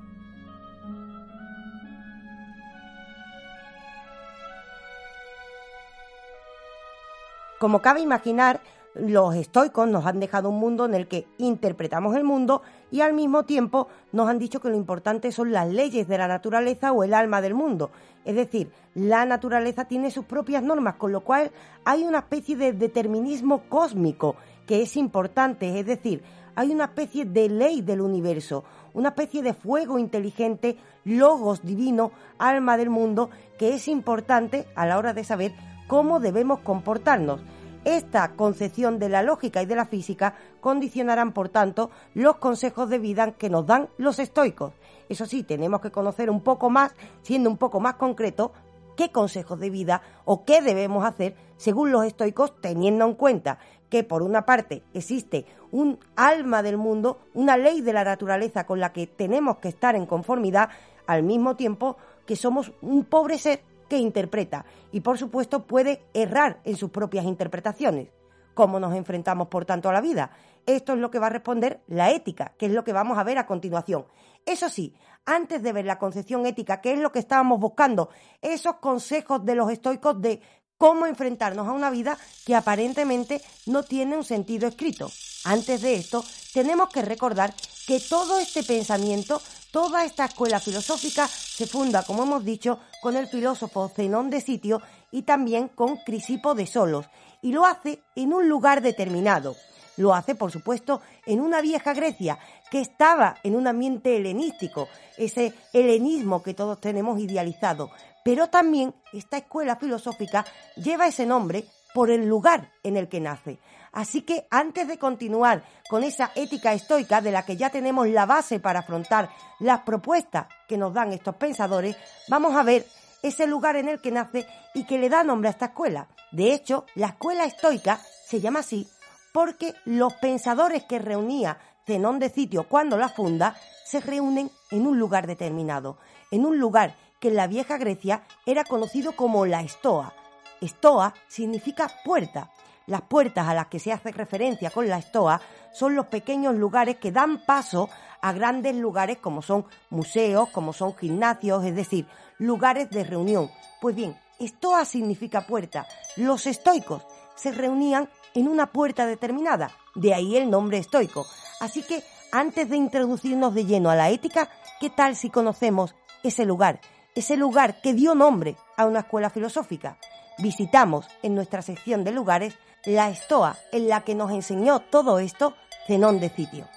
Como cabe imaginar, los estoicos nos han dejado un mundo en el que interpretamos el mundo y al mismo tiempo nos han dicho que lo importante son las leyes de la naturaleza o el alma del mundo. Es decir, la naturaleza tiene sus propias normas, con lo cual hay una especie de determinismo cósmico que es importante, es decir, hay una especie de ley del universo, una especie de fuego inteligente, logos divino, alma del mundo, que es importante a la hora de saber cómo debemos comportarnos. Esta concepción de la lógica y de la física condicionarán, por tanto, los consejos de vida que nos dan los estoicos. Eso sí, tenemos que conocer un poco más, siendo un poco más concreto, qué consejos de vida o qué debemos hacer según los estoicos, teniendo en cuenta que por una parte existe un alma del mundo, una ley de la naturaleza con la que tenemos que estar en conformidad, al mismo tiempo que somos un pobre ser que interpreta y por supuesto puede errar en sus propias interpretaciones. ¿Cómo nos enfrentamos por tanto a la vida? Esto es lo que va a responder la ética, que es lo que vamos a ver a continuación. Eso sí, antes de ver la concepción ética, que es lo que estábamos buscando, esos consejos de los estoicos de cómo enfrentarnos a una vida que aparentemente no tiene un sentido escrito. Antes de esto, tenemos que recordar que todo este pensamiento Toda esta escuela filosófica se funda, como hemos dicho, con el filósofo Zenón de Sitio y también con Crisipo de Solos, y lo hace en un lugar determinado. Lo hace, por supuesto, en una vieja Grecia que estaba en un ambiente helenístico, ese helenismo que todos tenemos idealizado. Pero también esta escuela filosófica lleva ese nombre por el lugar en el que nace. Así que antes de continuar con esa ética estoica de la que ya tenemos la base para afrontar las propuestas que nos dan estos pensadores, vamos a ver ese lugar en el que nace y que le da nombre a esta escuela. De hecho, la escuela estoica se llama así porque los pensadores que reunía Zenón de Sitio cuando la funda se reúnen en un lugar determinado, en un lugar que en la vieja Grecia era conocido como la Estoa. Estoa significa puerta las puertas a las que se hace referencia con la estoa son los pequeños lugares que dan paso a grandes lugares como son museos, como son gimnasios, es decir, lugares de reunión. Pues bien, estoa significa puerta. Los estoicos se reunían en una puerta determinada, de ahí el nombre estoico. Así que antes de introducirnos de lleno a la ética, ¿qué tal si conocemos ese lugar? Ese lugar que dio nombre a una escuela filosófica. Visitamos en nuestra sección de lugares la estoa en la que nos enseñó todo esto Zenón de Citio.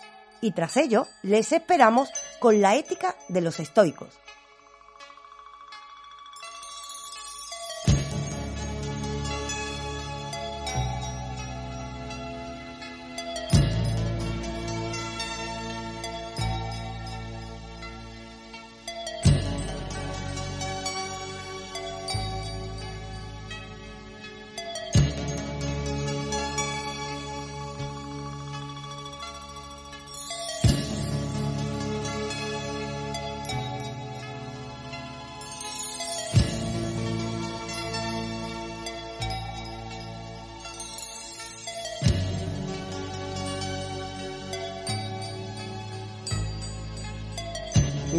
Y tras ello, les esperamos con la ética de los estoicos.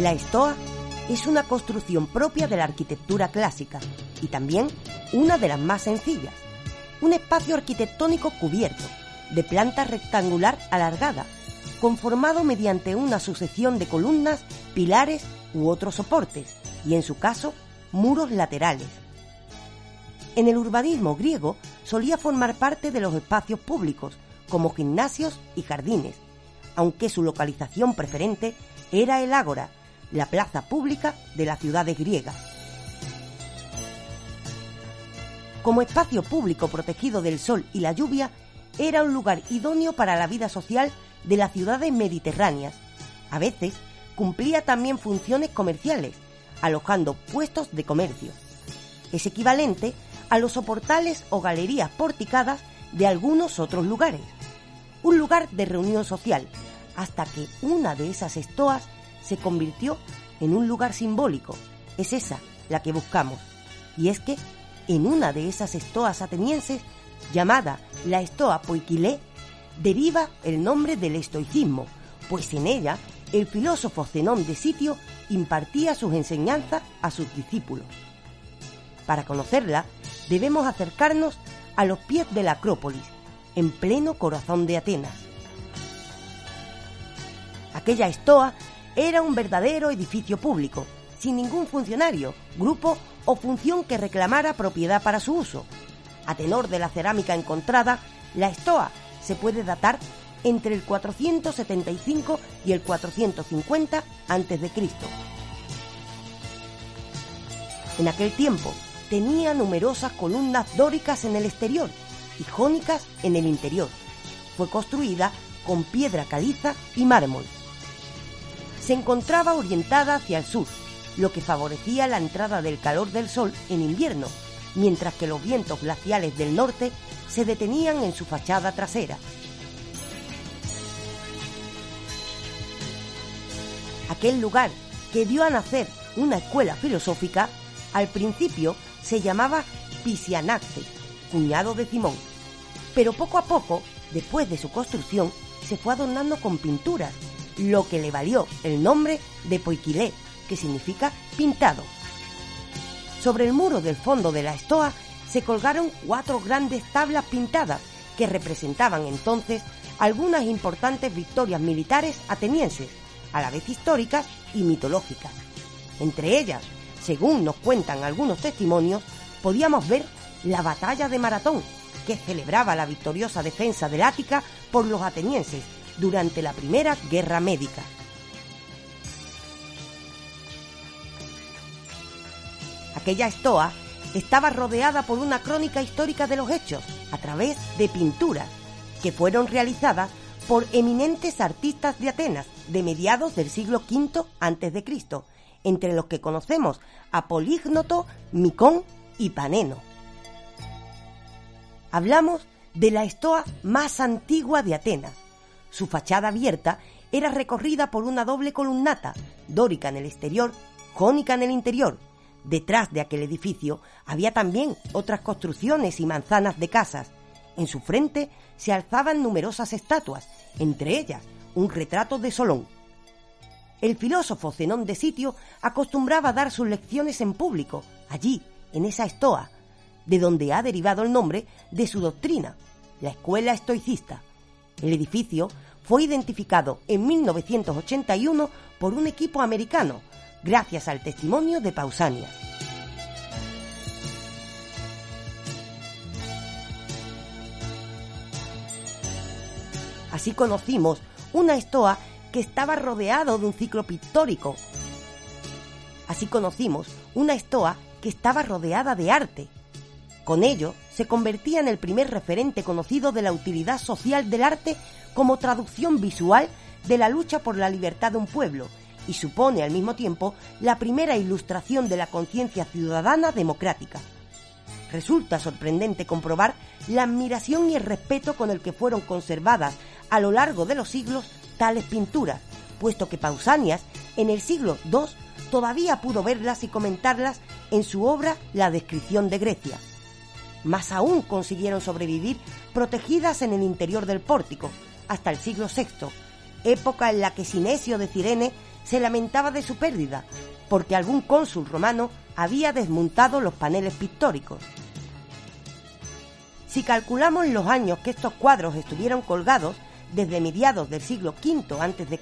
La estoa es una construcción propia de la arquitectura clásica y también una de las más sencillas. Un espacio arquitectónico cubierto, de planta rectangular alargada, conformado mediante una sucesión de columnas, pilares u otros soportes, y en su caso, muros laterales. En el urbanismo griego solía formar parte de los espacios públicos, como gimnasios y jardines, aunque su localización preferente era el ágora, la plaza pública de las ciudades griegas. Como espacio público protegido del sol y la lluvia, era un lugar idóneo para la vida social de las ciudades mediterráneas. A veces cumplía también funciones comerciales, alojando puestos de comercio. Es equivalente a los soportales o galerías porticadas de algunos otros lugares. Un lugar de reunión social, hasta que una de esas estoas se convirtió en un lugar simbólico. Es esa la que buscamos. Y es que en una de esas estoas atenienses, llamada la estoa Poikilé, deriva el nombre del estoicismo, pues en ella el filósofo Zenón de Sitio impartía sus enseñanzas a sus discípulos. Para conocerla, debemos acercarnos a los pies de la Acrópolis, en pleno corazón de Atenas. Aquella estoa era un verdadero edificio público, sin ningún funcionario, grupo o función que reclamara propiedad para su uso. A tenor de la cerámica encontrada, la estoa se puede datar entre el 475 y el 450 a.C. En aquel tiempo tenía numerosas columnas dóricas en el exterior y jónicas en el interior. Fue construida con piedra caliza y mármol. Se encontraba orientada hacia el sur, lo que favorecía la entrada del calor del sol en invierno, mientras que los vientos glaciales del norte se detenían en su fachada trasera. Aquel lugar que dio a nacer una escuela filosófica, al principio se llamaba Pisianaxe, cuñado de Simón. Pero poco a poco, después de su construcción, se fue adornando con pinturas, lo que le valió el nombre de Poikilé, que significa pintado. Sobre el muro del fondo de la estoa se colgaron cuatro grandes tablas pintadas que representaban entonces algunas importantes victorias militares atenienses, a la vez históricas y mitológicas. Entre ellas, según nos cuentan algunos testimonios, podíamos ver la batalla de Maratón, que celebraba la victoriosa defensa del Ática por los atenienses durante la Primera Guerra Médica. Aquella estoa estaba rodeada por una crónica histórica de los hechos a través de pinturas que fueron realizadas por eminentes artistas de Atenas de mediados del siglo V a.C., entre los que conocemos a Polígnoto, Micón y Paneno. Hablamos de la estoa más antigua de Atenas. Su fachada abierta era recorrida por una doble columnata, dórica en el exterior, jónica en el interior, Detrás de aquel edificio había también otras construcciones y manzanas de casas. En su frente se alzaban numerosas estatuas, entre ellas un retrato de Solón. El filósofo Zenón de Sitio acostumbraba a dar sus lecciones en público, allí, en esa estoa, de donde ha derivado el nombre de su doctrina, la escuela estoicista. El edificio fue identificado en 1981 por un equipo americano gracias al testimonio de Pausania. Así conocimos una estoa que estaba rodeado de un ciclo pictórico. Así conocimos una estoa que estaba rodeada de arte. Con ello, se convertía en el primer referente conocido de la utilidad social del arte como traducción visual de la lucha por la libertad de un pueblo y supone al mismo tiempo la primera ilustración de la conciencia ciudadana democrática. Resulta sorprendente comprobar la admiración y el respeto con el que fueron conservadas a lo largo de los siglos tales pinturas, puesto que Pausanias en el siglo II todavía pudo verlas y comentarlas en su obra La descripción de Grecia. Más aún consiguieron sobrevivir protegidas en el interior del pórtico hasta el siglo VI, época en la que Sinesio de Cirene se lamentaba de su pérdida, porque algún cónsul romano había desmontado los paneles pictóricos. Si calculamos los años que estos cuadros estuvieron colgados, desde mediados del siglo V a.C.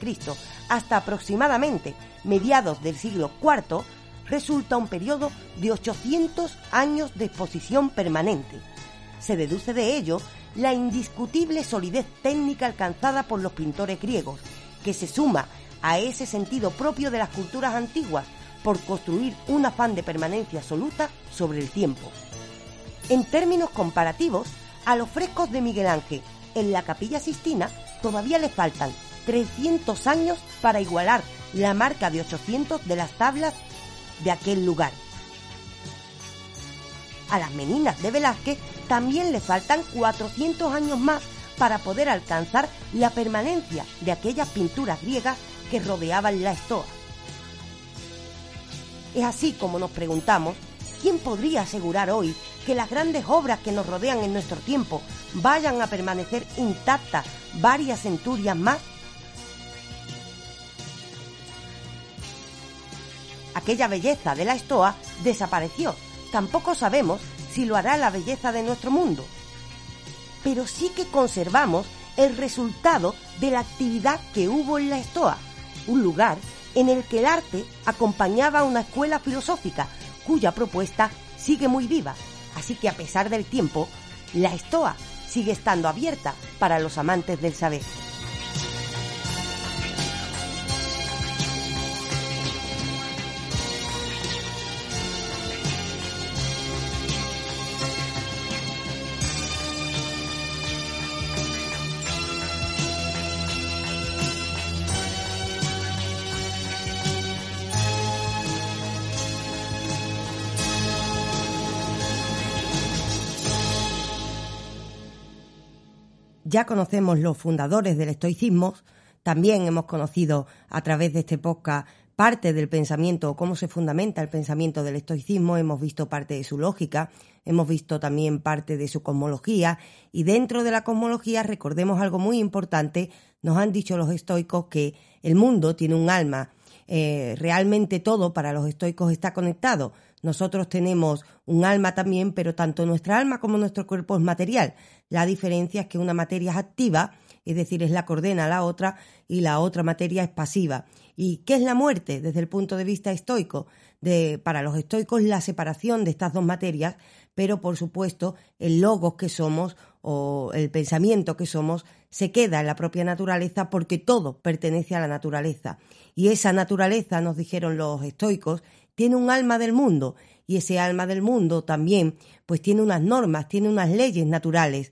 hasta aproximadamente mediados del siglo IV, resulta un periodo de 800 años de exposición permanente. Se deduce de ello la indiscutible solidez técnica alcanzada por los pintores griegos, que se suma a ese sentido propio de las culturas antiguas por construir un afán de permanencia absoluta sobre el tiempo. En términos comparativos, a los frescos de Miguel Ángel en la capilla Sistina todavía le faltan 300 años para igualar la marca de 800 de las tablas de aquel lugar. A las meninas de Velázquez también le faltan 400 años más para poder alcanzar la permanencia de aquellas pinturas griegas que rodeaban la estoa. Es así como nos preguntamos, ¿quién podría asegurar hoy que las grandes obras que nos rodean en nuestro tiempo vayan a permanecer intactas varias centurias más? Aquella belleza de la estoa desapareció. Tampoco sabemos si lo hará la belleza de nuestro mundo. Pero sí que conservamos el resultado de la actividad que hubo en la estoa, un lugar en el que el arte acompañaba a una escuela filosófica cuya propuesta sigue muy viva. Así que a pesar del tiempo, la estoa sigue estando abierta para los amantes del saber. Ya conocemos los fundadores del estoicismo, también hemos conocido a través de este podcast parte del pensamiento o cómo se fundamenta el pensamiento del estoicismo, hemos visto parte de su lógica, hemos visto también parte de su cosmología y dentro de la cosmología recordemos algo muy importante, nos han dicho los estoicos que el mundo tiene un alma, eh, realmente todo para los estoicos está conectado, nosotros tenemos un alma también, pero tanto nuestra alma como nuestro cuerpo es material. La diferencia es que una materia es activa, es decir, es la que ordena a la otra, y la otra materia es pasiva. ¿Y qué es la muerte desde el punto de vista estoico? De, para los estoicos, la separación de estas dos materias, pero por supuesto, el logos que somos o el pensamiento que somos se queda en la propia naturaleza porque todo pertenece a la naturaleza. Y esa naturaleza, nos dijeron los estoicos, tiene un alma del mundo y ese alma del mundo también pues tiene unas normas, tiene unas leyes naturales.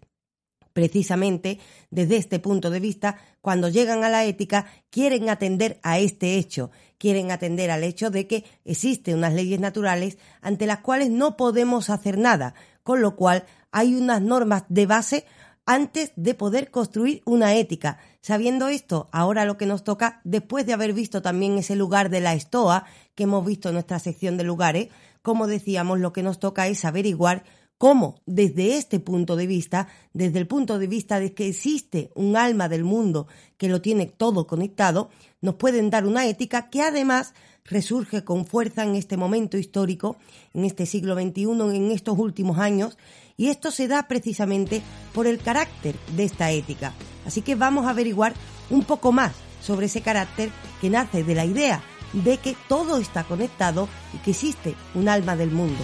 Precisamente desde este punto de vista, cuando llegan a la ética, quieren atender a este hecho, quieren atender al hecho de que existen unas leyes naturales ante las cuales no podemos hacer nada, con lo cual hay unas normas de base antes de poder construir una ética. Sabiendo esto, ahora lo que nos toca, después de haber visto también ese lugar de la estoa que hemos visto en nuestra sección de lugares, como decíamos, lo que nos toca es averiguar cómo desde este punto de vista, desde el punto de vista de que existe un alma del mundo que lo tiene todo conectado, nos pueden dar una ética que además resurge con fuerza en este momento histórico, en este siglo XXI, en estos últimos años, y esto se da precisamente por el carácter de esta ética. Así que vamos a averiguar un poco más sobre ese carácter que nace de la idea de que todo está conectado y que existe un alma del mundo.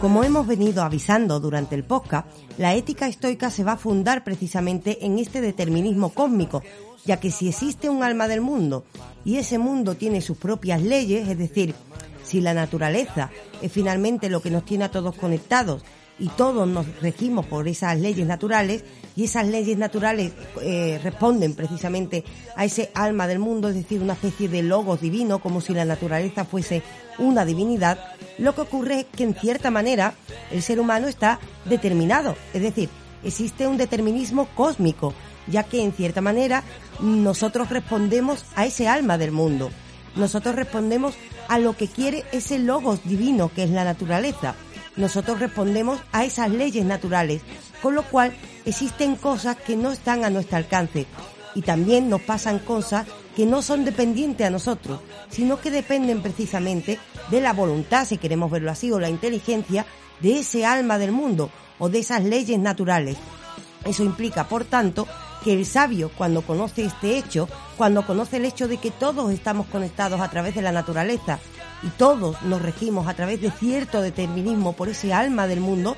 Como hemos venido avisando durante el podcast, la ética estoica se va a fundar precisamente en este determinismo cósmico, ya que si existe un alma del mundo y ese mundo tiene sus propias leyes, es decir, si la naturaleza es finalmente lo que nos tiene a todos conectados y todos nos regimos por esas leyes naturales y esas leyes naturales eh, responden precisamente a ese alma del mundo, es decir, una especie de logos divino, como si la naturaleza fuese una divinidad, lo que ocurre es que en cierta manera el ser humano está determinado, es decir, existe un determinismo cósmico, ya que en cierta manera nosotros respondemos a ese alma del mundo. Nosotros respondemos a lo que quiere ese logos divino que es la naturaleza. Nosotros respondemos a esas leyes naturales, con lo cual existen cosas que no están a nuestro alcance y también nos pasan cosas que no son dependientes a nosotros, sino que dependen precisamente de la voluntad, si queremos verlo así, o la inteligencia de ese alma del mundo o de esas leyes naturales. Eso implica, por tanto, que el sabio, cuando conoce este hecho, cuando conoce el hecho de que todos estamos conectados a través de la naturaleza y todos nos regimos a través de cierto determinismo por ese alma del mundo,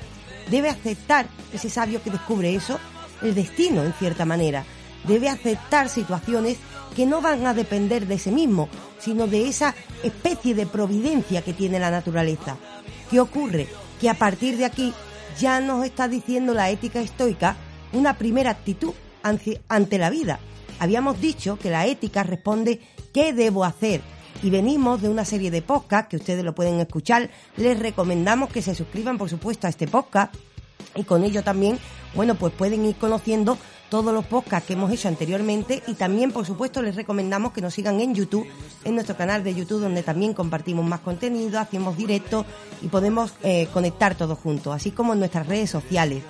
debe aceptar, ese sabio que descubre eso, el destino en cierta manera. Debe aceptar situaciones que no van a depender de sí mismo, sino de esa especie de providencia que tiene la naturaleza. ¿Qué ocurre? Que a partir de aquí ya nos está diciendo la ética estoica una primera actitud ante la vida. Habíamos dicho que la ética responde ¿qué debo hacer? Y venimos de una serie de podcasts que ustedes lo pueden escuchar. Les recomendamos que se suscriban, por supuesto, a este podcast y con ello también, bueno, pues pueden ir conociendo todos los podcasts que hemos hecho anteriormente y también, por supuesto, les recomendamos que nos sigan en YouTube, en nuestro canal de YouTube, donde también compartimos más contenido, hacemos directo y podemos eh, conectar todos juntos, así como en nuestras redes sociales.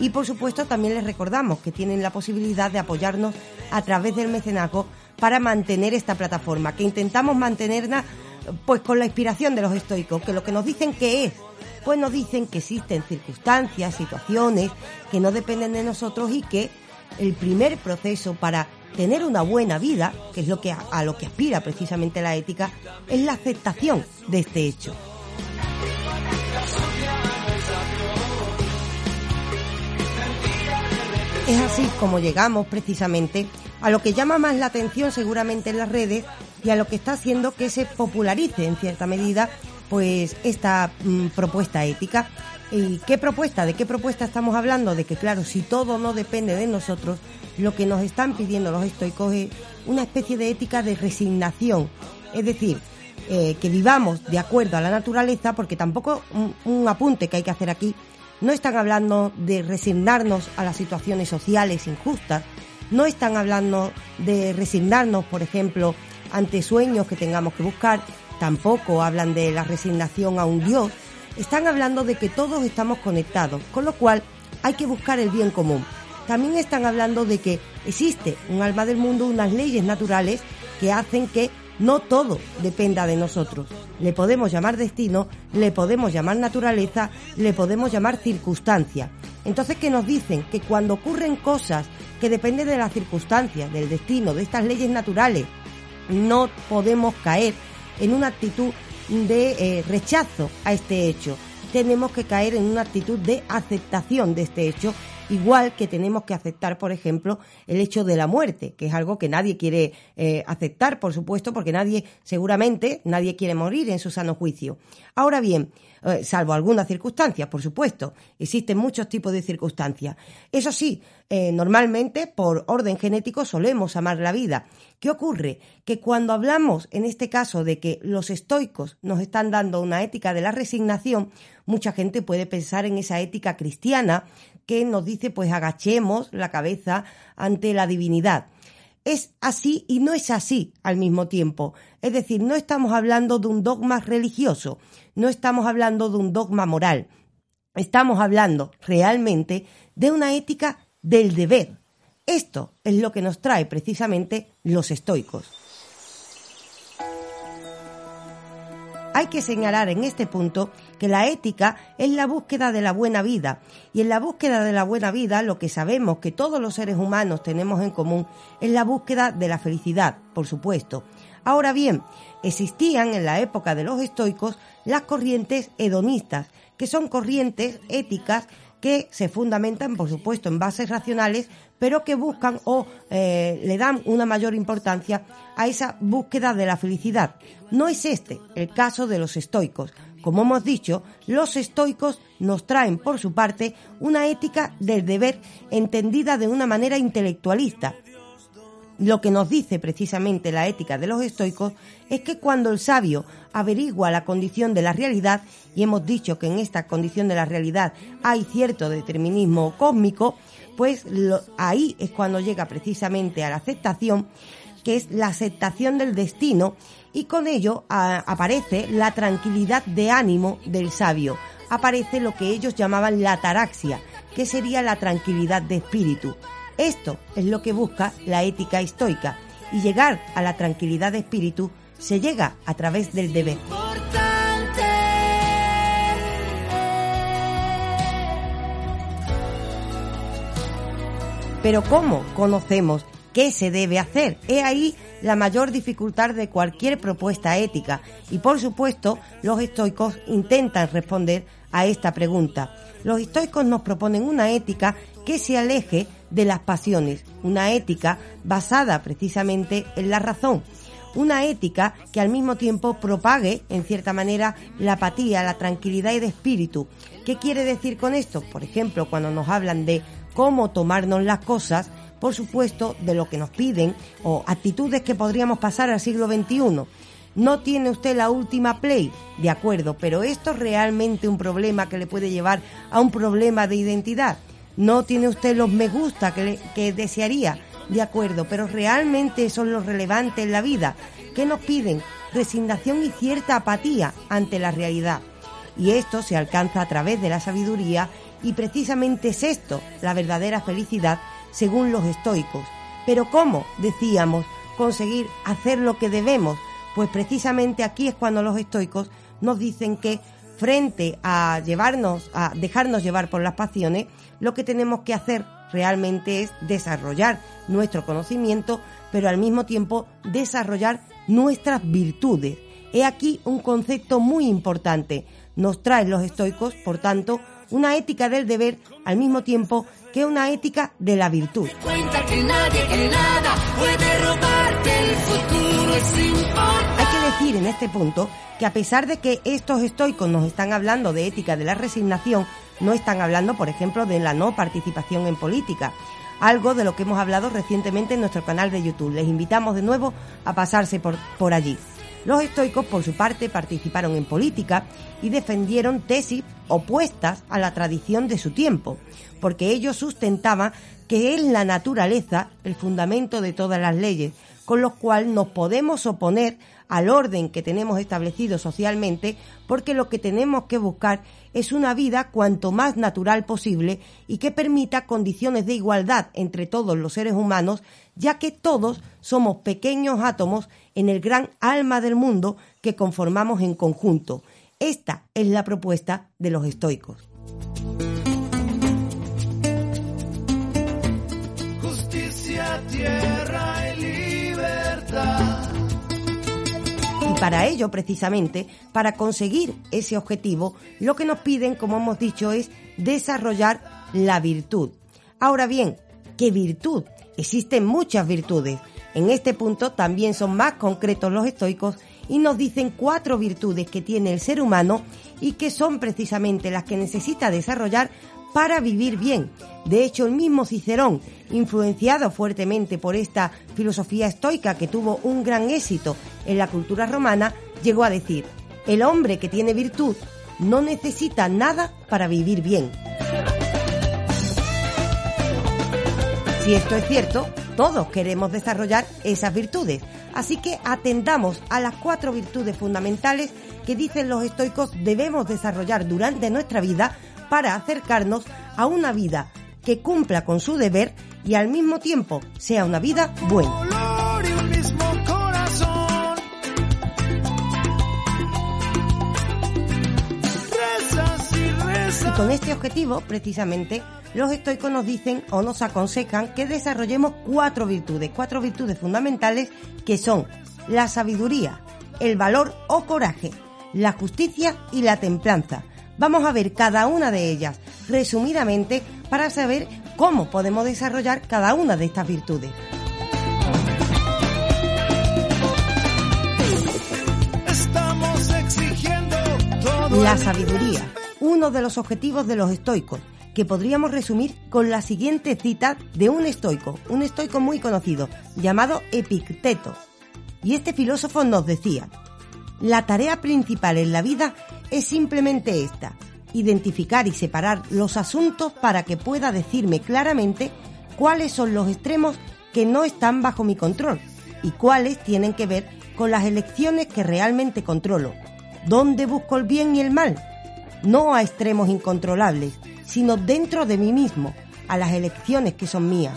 Y por supuesto también les recordamos que tienen la posibilidad de apoyarnos a través del mecenazgo para mantener esta plataforma, que intentamos mantenerla pues con la inspiración de los estoicos, que lo que nos dicen que es, pues nos dicen que existen circunstancias, situaciones que no dependen de nosotros y que el primer proceso para tener una buena vida, que es lo que a, lo que aspira precisamente la ética, es la aceptación de este hecho. Es así como llegamos precisamente a lo que llama más la atención seguramente en las redes y a lo que está haciendo que se popularice en cierta medida pues esta mm, propuesta ética. ¿Y qué propuesta? ¿De qué propuesta estamos hablando? De que claro, si todo no depende de nosotros, lo que nos están pidiendo los estoicos es una especie de ética de resignación. Es decir, eh, que vivamos de acuerdo a la naturaleza, porque tampoco un apunte que hay que hacer aquí no están hablando de resignarnos a las situaciones sociales injustas, no están hablando de resignarnos, por ejemplo, ante sueños que tengamos que buscar, tampoco hablan de la resignación a un Dios, están hablando de que todos estamos conectados, con lo cual hay que buscar el bien común. También están hablando de que existe un alma del mundo, unas leyes naturales que hacen que no todo dependa de nosotros. Le podemos llamar destino, le podemos llamar naturaleza, le podemos llamar circunstancia. Entonces, ¿qué nos dicen? Que cuando ocurren cosas que dependen de las circunstancias, del destino, de estas leyes naturales, no podemos caer en una actitud de eh, rechazo a este hecho. Tenemos que caer en una actitud de aceptación de este hecho Igual que tenemos que aceptar, por ejemplo, el hecho de la muerte, que es algo que nadie quiere eh, aceptar, por supuesto, porque nadie, seguramente, nadie quiere morir en su sano juicio. Ahora bien, eh, salvo algunas circunstancias, por supuesto, existen muchos tipos de circunstancias. Eso sí, eh, normalmente, por orden genético, solemos amar la vida. ¿Qué ocurre? Que cuando hablamos, en este caso, de que los estoicos nos están dando una ética de la resignación, mucha gente puede pensar en esa ética cristiana que nos dice pues agachemos la cabeza ante la divinidad. Es así y no es así al mismo tiempo. Es decir, no estamos hablando de un dogma religioso, no estamos hablando de un dogma moral. Estamos hablando realmente de una ética del deber. Esto es lo que nos trae precisamente los estoicos. Hay que señalar en este punto que la ética es la búsqueda de la buena vida y en la búsqueda de la buena vida lo que sabemos que todos los seres humanos tenemos en común es la búsqueda de la felicidad, por supuesto. Ahora bien, existían en la época de los estoicos las corrientes hedonistas, que son corrientes éticas que se fundamentan, por supuesto, en bases racionales, pero que buscan o eh, le dan una mayor importancia a esa búsqueda de la felicidad. No es este el caso de los estoicos. Como hemos dicho, los estoicos nos traen, por su parte, una ética del deber entendida de una manera intelectualista, lo que nos dice precisamente la ética de los estoicos es que cuando el sabio averigua la condición de la realidad, y hemos dicho que en esta condición de la realidad hay cierto determinismo cósmico, pues ahí es cuando llega precisamente a la aceptación, que es la aceptación del destino y con ello aparece la tranquilidad de ánimo del sabio, aparece lo que ellos llamaban la taraxia, que sería la tranquilidad de espíritu. Esto es lo que busca la ética estoica y llegar a la tranquilidad de espíritu se llega a través del deber. Pero ¿cómo conocemos qué se debe hacer? He ahí la mayor dificultad de cualquier propuesta ética y por supuesto los estoicos intentan responder a esta pregunta. Los estoicos nos proponen una ética que se aleje de las pasiones, una ética basada precisamente en la razón, una ética que al mismo tiempo propague, en cierta manera, la apatía, la tranquilidad y de espíritu. ¿Qué quiere decir con esto? Por ejemplo, cuando nos hablan de cómo tomarnos las cosas, por supuesto, de lo que nos piden o actitudes que podríamos pasar al siglo XXI. No tiene usted la última play, de acuerdo, pero esto es realmente un problema que le puede llevar a un problema de identidad. No tiene usted los me gusta que, desearía, de acuerdo, pero realmente son los relevantes en la vida. que nos piden? Resignación y cierta apatía ante la realidad. Y esto se alcanza a través de la sabiduría y precisamente es esto, la verdadera felicidad, según los estoicos. Pero ¿cómo, decíamos, conseguir hacer lo que debemos? Pues precisamente aquí es cuando los estoicos nos dicen que frente a llevarnos, a dejarnos llevar por las pasiones, lo que tenemos que hacer realmente es desarrollar nuestro conocimiento, pero al mismo tiempo desarrollar nuestras virtudes. He aquí un concepto muy importante. Nos traen los estoicos, por tanto, una ética del deber al mismo tiempo que una ética de la virtud. Decir en este punto que a pesar de que estos estoicos nos están hablando de ética de la resignación, no están hablando, por ejemplo, de la no participación en política, algo de lo que hemos hablado recientemente en nuestro canal de YouTube. Les invitamos de nuevo a pasarse por, por allí. Los estoicos, por su parte, participaron en política y defendieron tesis opuestas a la tradición de su tiempo, porque ellos sustentaban que es la naturaleza el fundamento de todas las leyes, con lo cual nos podemos oponer al orden que tenemos establecido socialmente, porque lo que tenemos que buscar es una vida cuanto más natural posible y que permita condiciones de igualdad entre todos los seres humanos, ya que todos somos pequeños átomos en el gran alma del mundo que conformamos en conjunto. Esta es la propuesta de los estoicos. Para ello, precisamente, para conseguir ese objetivo, lo que nos piden, como hemos dicho, es desarrollar la virtud. Ahora bien, ¿qué virtud? Existen muchas virtudes. En este punto también son más concretos los estoicos y nos dicen cuatro virtudes que tiene el ser humano y que son precisamente las que necesita desarrollar para vivir bien. De hecho, el mismo Cicerón, influenciado fuertemente por esta filosofía estoica que tuvo un gran éxito en la cultura romana, llegó a decir, el hombre que tiene virtud no necesita nada para vivir bien. Si esto es cierto, todos queremos desarrollar esas virtudes, así que atendamos a las cuatro virtudes fundamentales que dicen los estoicos debemos desarrollar durante nuestra vida para acercarnos a una vida que cumpla con su deber y al mismo tiempo sea una vida buena. Y con este objetivo, precisamente, los estoicos nos dicen o nos aconsejan que desarrollemos cuatro virtudes, cuatro virtudes fundamentales que son la sabiduría, el valor o coraje, la justicia y la templanza. Vamos a ver cada una de ellas resumidamente para saber cómo podemos desarrollar cada una de estas virtudes. La sabiduría, uno de los objetivos de los estoicos, que podríamos resumir con la siguiente cita de un estoico, un estoico muy conocido, llamado Epicteto. Y este filósofo nos decía, la tarea principal en la vida es simplemente esta, identificar y separar los asuntos para que pueda decirme claramente cuáles son los extremos que no están bajo mi control y cuáles tienen que ver con las elecciones que realmente controlo. ¿Dónde busco el bien y el mal? No a extremos incontrolables, sino dentro de mí mismo, a las elecciones que son mías.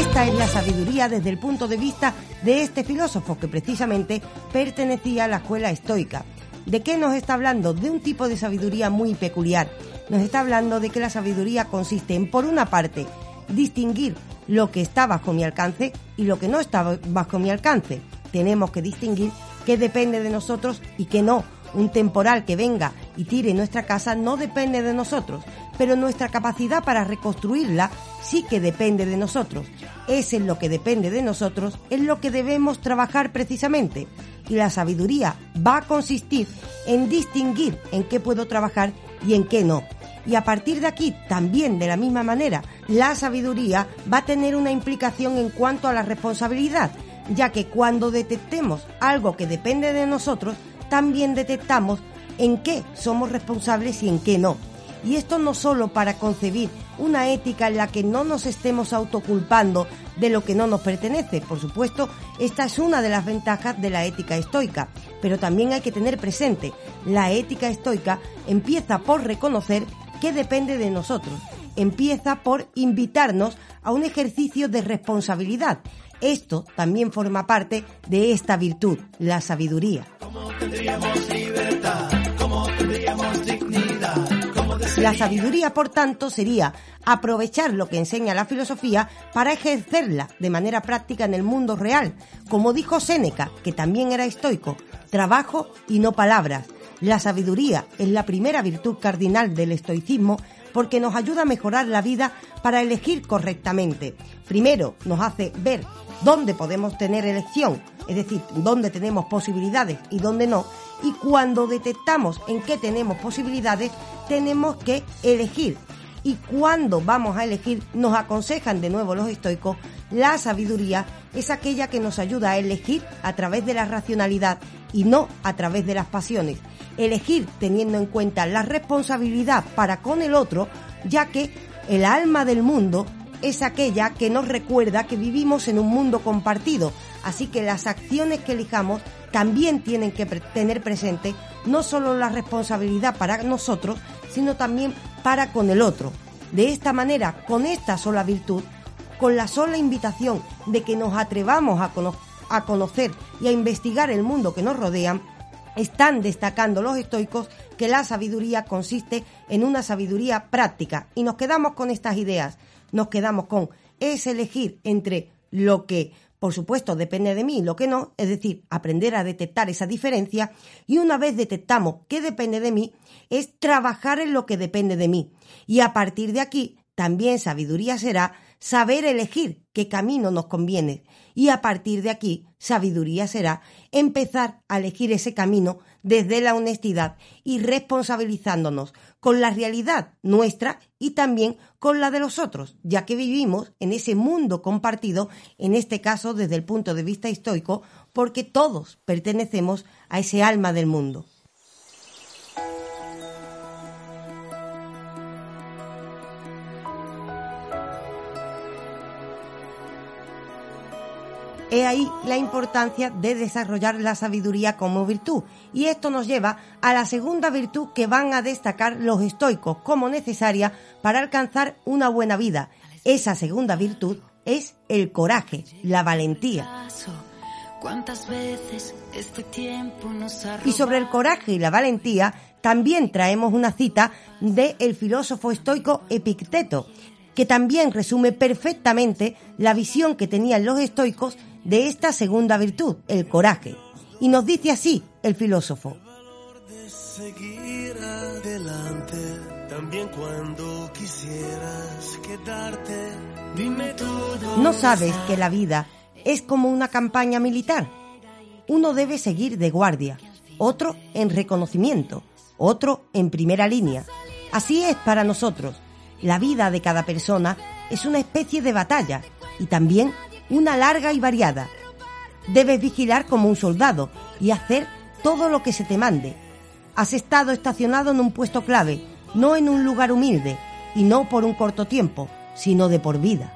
Esta es la sabiduría desde el punto de vista de este filósofo que precisamente pertenecía a la escuela estoica. ¿De qué nos está hablando? De un tipo de sabiduría muy peculiar. Nos está hablando de que la sabiduría consiste en, por una parte, distinguir lo que está bajo mi alcance y lo que no está bajo mi alcance. Tenemos que distinguir qué depende de nosotros y qué no. Un temporal que venga y tire nuestra casa no depende de nosotros, pero nuestra capacidad para reconstruirla sí que depende de nosotros. Es en lo que depende de nosotros, en lo que debemos trabajar precisamente. Y la sabiduría va a consistir en distinguir en qué puedo trabajar y en qué no. Y a partir de aquí, también de la misma manera, la sabiduría va a tener una implicación en cuanto a la responsabilidad, ya que cuando detectemos algo que depende de nosotros, también detectamos en qué somos responsables y en qué no. Y esto no solo para concebir una ética en la que no nos estemos autoculpando de lo que no nos pertenece. Por supuesto, esta es una de las ventajas de la ética estoica. Pero también hay que tener presente, la ética estoica empieza por reconocer que depende de nosotros. Empieza por invitarnos a un ejercicio de responsabilidad. Esto también forma parte de esta virtud, la sabiduría. La sabiduría, por tanto, sería aprovechar lo que enseña la filosofía para ejercerla de manera práctica en el mundo real. Como dijo Séneca, que también era estoico, trabajo y no palabras. La sabiduría es la primera virtud cardinal del estoicismo porque nos ayuda a mejorar la vida para elegir correctamente. Primero, nos hace ver dónde podemos tener elección, es decir, dónde tenemos posibilidades y dónde no. Y cuando detectamos en qué tenemos posibilidades, tenemos que elegir. Y cuando vamos a elegir, nos aconsejan de nuevo los estoicos, la sabiduría es aquella que nos ayuda a elegir a través de la racionalidad y no a través de las pasiones. Elegir teniendo en cuenta la responsabilidad para con el otro, ya que el alma del mundo es aquella que nos recuerda que vivimos en un mundo compartido, así que las acciones que elijamos también tienen que tener presente no solo la responsabilidad para nosotros, sino también para con el otro. De esta manera, con esta sola virtud, con la sola invitación de que nos atrevamos a, a conocer y a investigar el mundo que nos rodea, están destacando los estoicos que la sabiduría consiste en una sabiduría práctica. Y nos quedamos con estas ideas nos quedamos con es elegir entre lo que, por supuesto, depende de mí lo que no, es decir, aprender a detectar esa diferencia y una vez detectamos qué depende de mí, es trabajar en lo que depende de mí. Y a partir de aquí, también sabiduría será saber elegir qué camino nos conviene. Y a partir de aquí, sabiduría será empezar a elegir ese camino desde la honestidad y responsabilizándonos con la realidad nuestra y también con la de los otros, ya que vivimos en ese mundo compartido, en este caso desde el punto de vista estoico, porque todos pertenecemos a ese alma del mundo. He ahí la importancia de desarrollar la sabiduría como virtud. Y esto nos lleva a la segunda virtud que van a destacar los estoicos como necesaria para alcanzar una buena vida. Esa segunda virtud es el coraje, la valentía. Este y sobre el coraje y la valentía también traemos una cita del el filósofo estoico Epicteto, que también resume perfectamente la visión que tenían los estoicos de esta segunda virtud, el coraje. Y nos dice así el filósofo. No sabes que la vida es como una campaña militar. Uno debe seguir de guardia, otro en reconocimiento, otro en primera línea. Así es para nosotros. La vida de cada persona es una especie de batalla y también una larga y variada. Debes vigilar como un soldado y hacer todo lo que se te mande. Has estado estacionado en un puesto clave, no en un lugar humilde, y no por un corto tiempo, sino de por vida.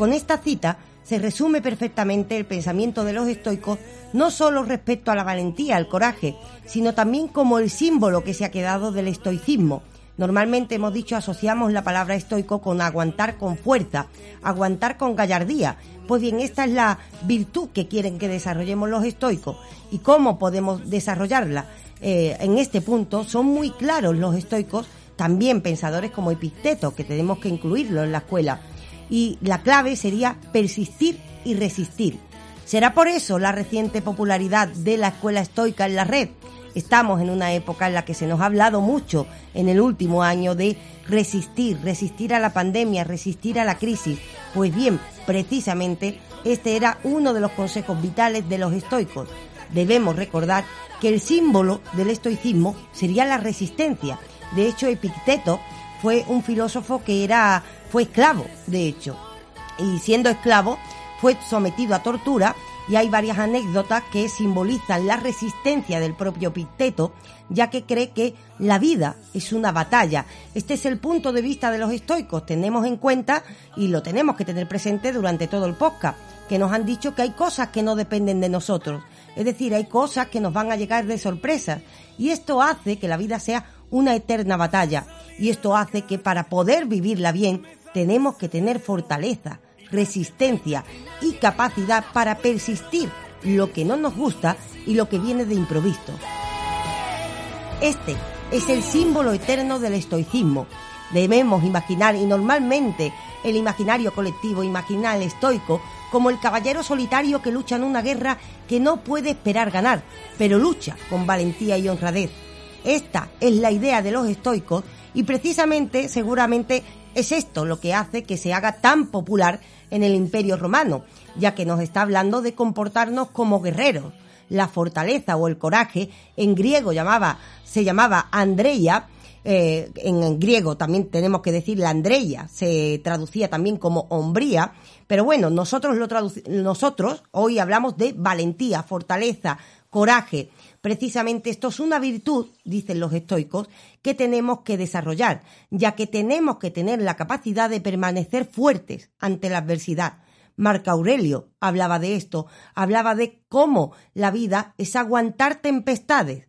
con esta cita se resume perfectamente el pensamiento de los estoicos, no solo respecto a la valentía, al coraje, sino también como el símbolo que se ha quedado del estoicismo. Normalmente hemos dicho asociamos la palabra estoico con aguantar con fuerza, aguantar con gallardía. Pues bien, esta es la virtud que quieren que desarrollemos los estoicos. ¿Y cómo podemos desarrollarla? Eh, en este punto son muy claros los estoicos, también pensadores como Epicteto, que tenemos que incluirlo en la escuela y la clave sería persistir y resistir. ¿Será por eso la reciente popularidad de la escuela estoica en la red? Estamos en una época en la que se nos ha hablado mucho en el último año de resistir, resistir a la pandemia, resistir a la crisis. Pues bien, precisamente este era uno de los consejos vitales de los estoicos. Debemos recordar que el símbolo del estoicismo sería la resistencia. De hecho, Epicteto fue un filósofo que era fue esclavo, de hecho, y siendo esclavo fue sometido a tortura y hay varias anécdotas que simbolizan la resistencia del propio Picteto, ya que cree que la vida es una batalla. Este es el punto de vista de los estoicos. Tenemos en cuenta y lo tenemos que tener presente durante todo el podcast, que nos han dicho que hay cosas que no dependen de nosotros. Es decir, hay cosas que nos van a llegar de sorpresa. Y esto hace que la vida sea una eterna batalla. Y esto hace que para poder vivirla bien tenemos que tener fortaleza, resistencia y capacidad para persistir lo que no nos gusta y lo que viene de improviso. Este es el símbolo eterno del estoicismo. Debemos imaginar, y normalmente el imaginario colectivo imagina estoico como el caballero solitario que lucha en una guerra que no puede esperar ganar, pero lucha con valentía y honradez. Esta es la idea de los estoicos y precisamente, seguramente, es esto lo que hace que se haga tan popular en el Imperio Romano, ya que nos está hablando de comportarnos como guerreros. La fortaleza o el coraje, en griego llamaba, se llamaba Andreia, eh, en griego también tenemos que decir la Andreia, se traducía también como hombría, pero bueno, nosotros lo nosotros hoy hablamos de valentía, fortaleza, coraje, Precisamente esto es una virtud, dicen los estoicos, que tenemos que desarrollar, ya que tenemos que tener la capacidad de permanecer fuertes ante la adversidad. Marco Aurelio hablaba de esto, hablaba de cómo la vida es aguantar tempestades.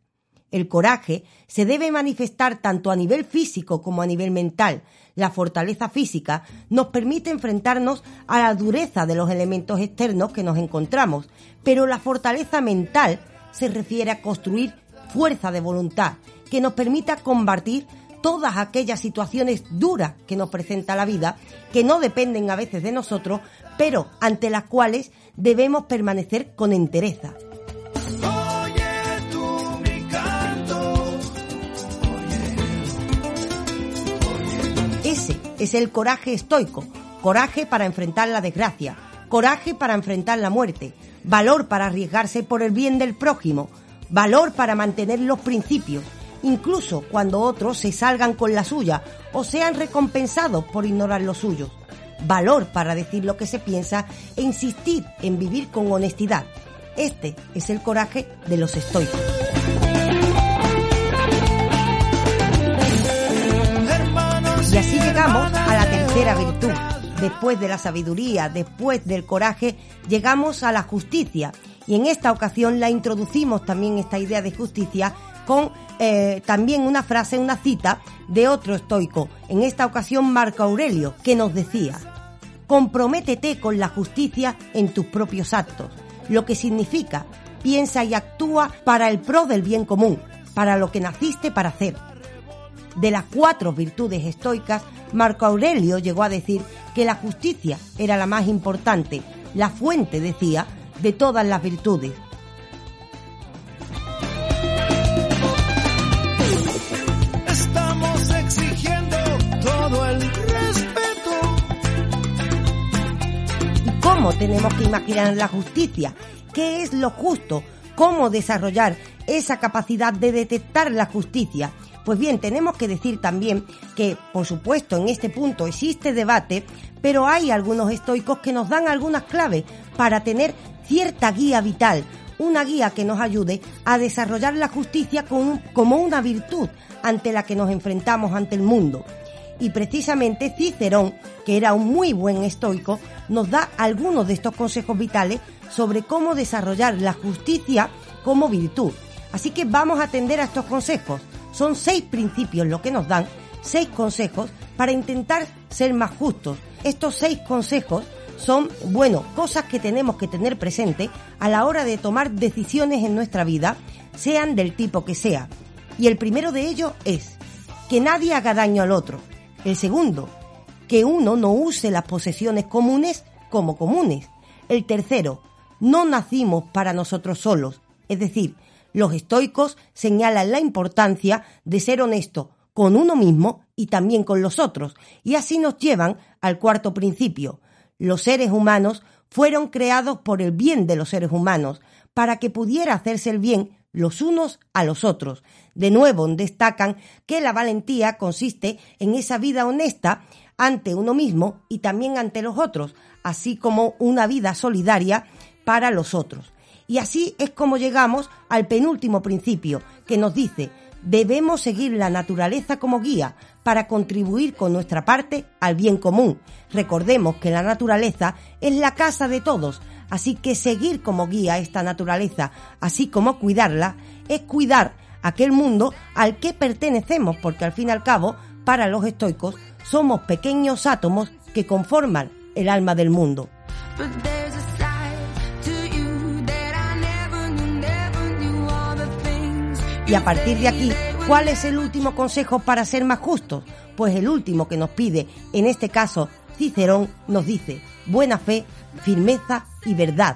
El coraje se debe manifestar tanto a nivel físico como a nivel mental. La fortaleza física nos permite enfrentarnos a la dureza de los elementos externos que nos encontramos, pero la fortaleza mental se refiere a construir fuerza de voluntad que nos permita combatir todas aquellas situaciones duras que nos presenta la vida, que no dependen a veces de nosotros, pero ante las cuales debemos permanecer con entereza. Ese es el coraje estoico, coraje para enfrentar la desgracia, coraje para enfrentar la muerte, valor para arriesgarse por el bien del prójimo, valor para mantener los principios, incluso cuando otros se salgan con la suya o sean recompensados por ignorar los suyos, valor para decir lo que se piensa e insistir en vivir con honestidad. Este es el coraje de los estoicos. Y así llegamos a la tercera virtud, después de la sabiduría, después del coraje, llegamos a la justicia. Y en esta ocasión la introducimos también esta idea de justicia con eh, también una frase, una cita de otro estoico, en esta ocasión Marco Aurelio, que nos decía, comprométete con la justicia en tus propios actos, lo que significa, piensa y actúa para el pro del bien común, para lo que naciste para hacer. De las cuatro virtudes estoicas, Marco Aurelio llegó a decir que la justicia era la más importante, la fuente, decía, de todas las virtudes. Estamos exigiendo todo el respeto. ¿Y cómo tenemos que imaginar la justicia? ¿Qué es lo justo? ¿Cómo desarrollar esa capacidad de detectar la justicia? Pues bien, tenemos que decir también que, por supuesto, en este punto existe debate, pero hay algunos estoicos que nos dan algunas claves para tener cierta guía vital, una guía que nos ayude a desarrollar la justicia como una virtud ante la que nos enfrentamos ante el mundo. Y precisamente Cicerón, que era un muy buen estoico, nos da algunos de estos consejos vitales sobre cómo desarrollar la justicia como virtud. Así que vamos a atender a estos consejos. Son seis principios lo que nos dan, seis consejos para intentar ser más justos. Estos seis consejos son, bueno, cosas que tenemos que tener presente a la hora de tomar decisiones en nuestra vida, sean del tipo que sea. Y el primero de ellos es que nadie haga daño al otro. El segundo, que uno no use las posesiones comunes como comunes. El tercero, no nacimos para nosotros solos. Es decir, los estoicos señalan la importancia de ser honesto con uno mismo y también con los otros, y así nos llevan al cuarto principio. Los seres humanos fueron creados por el bien de los seres humanos, para que pudiera hacerse el bien los unos a los otros. De nuevo destacan que la valentía consiste en esa vida honesta ante uno mismo y también ante los otros, así como una vida solidaria para los otros. Y así es como llegamos al penúltimo principio, que nos dice, debemos seguir la naturaleza como guía para contribuir con nuestra parte al bien común. Recordemos que la naturaleza es la casa de todos, así que seguir como guía esta naturaleza, así como cuidarla, es cuidar aquel mundo al que pertenecemos, porque al fin y al cabo, para los estoicos, somos pequeños átomos que conforman el alma del mundo. Y a partir de aquí, ¿cuál es el último consejo para ser más justos? Pues el último que nos pide, en este caso Cicerón, nos dice buena fe, firmeza y verdad.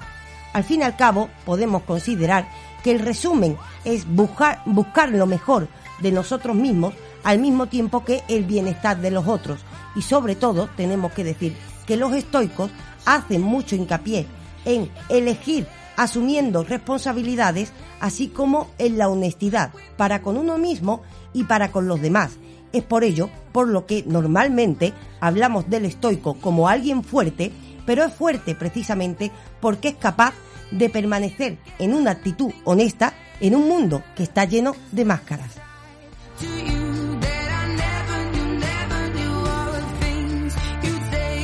Al fin y al cabo, podemos considerar que el resumen es buscar, buscar lo mejor de nosotros mismos al mismo tiempo que el bienestar de los otros. Y sobre todo, tenemos que decir que los estoicos hacen mucho hincapié en elegir asumiendo responsabilidades, así como en la honestidad, para con uno mismo y para con los demás. Es por ello por lo que normalmente hablamos del estoico como alguien fuerte, pero es fuerte precisamente porque es capaz de permanecer en una actitud honesta en un mundo que está lleno de máscaras.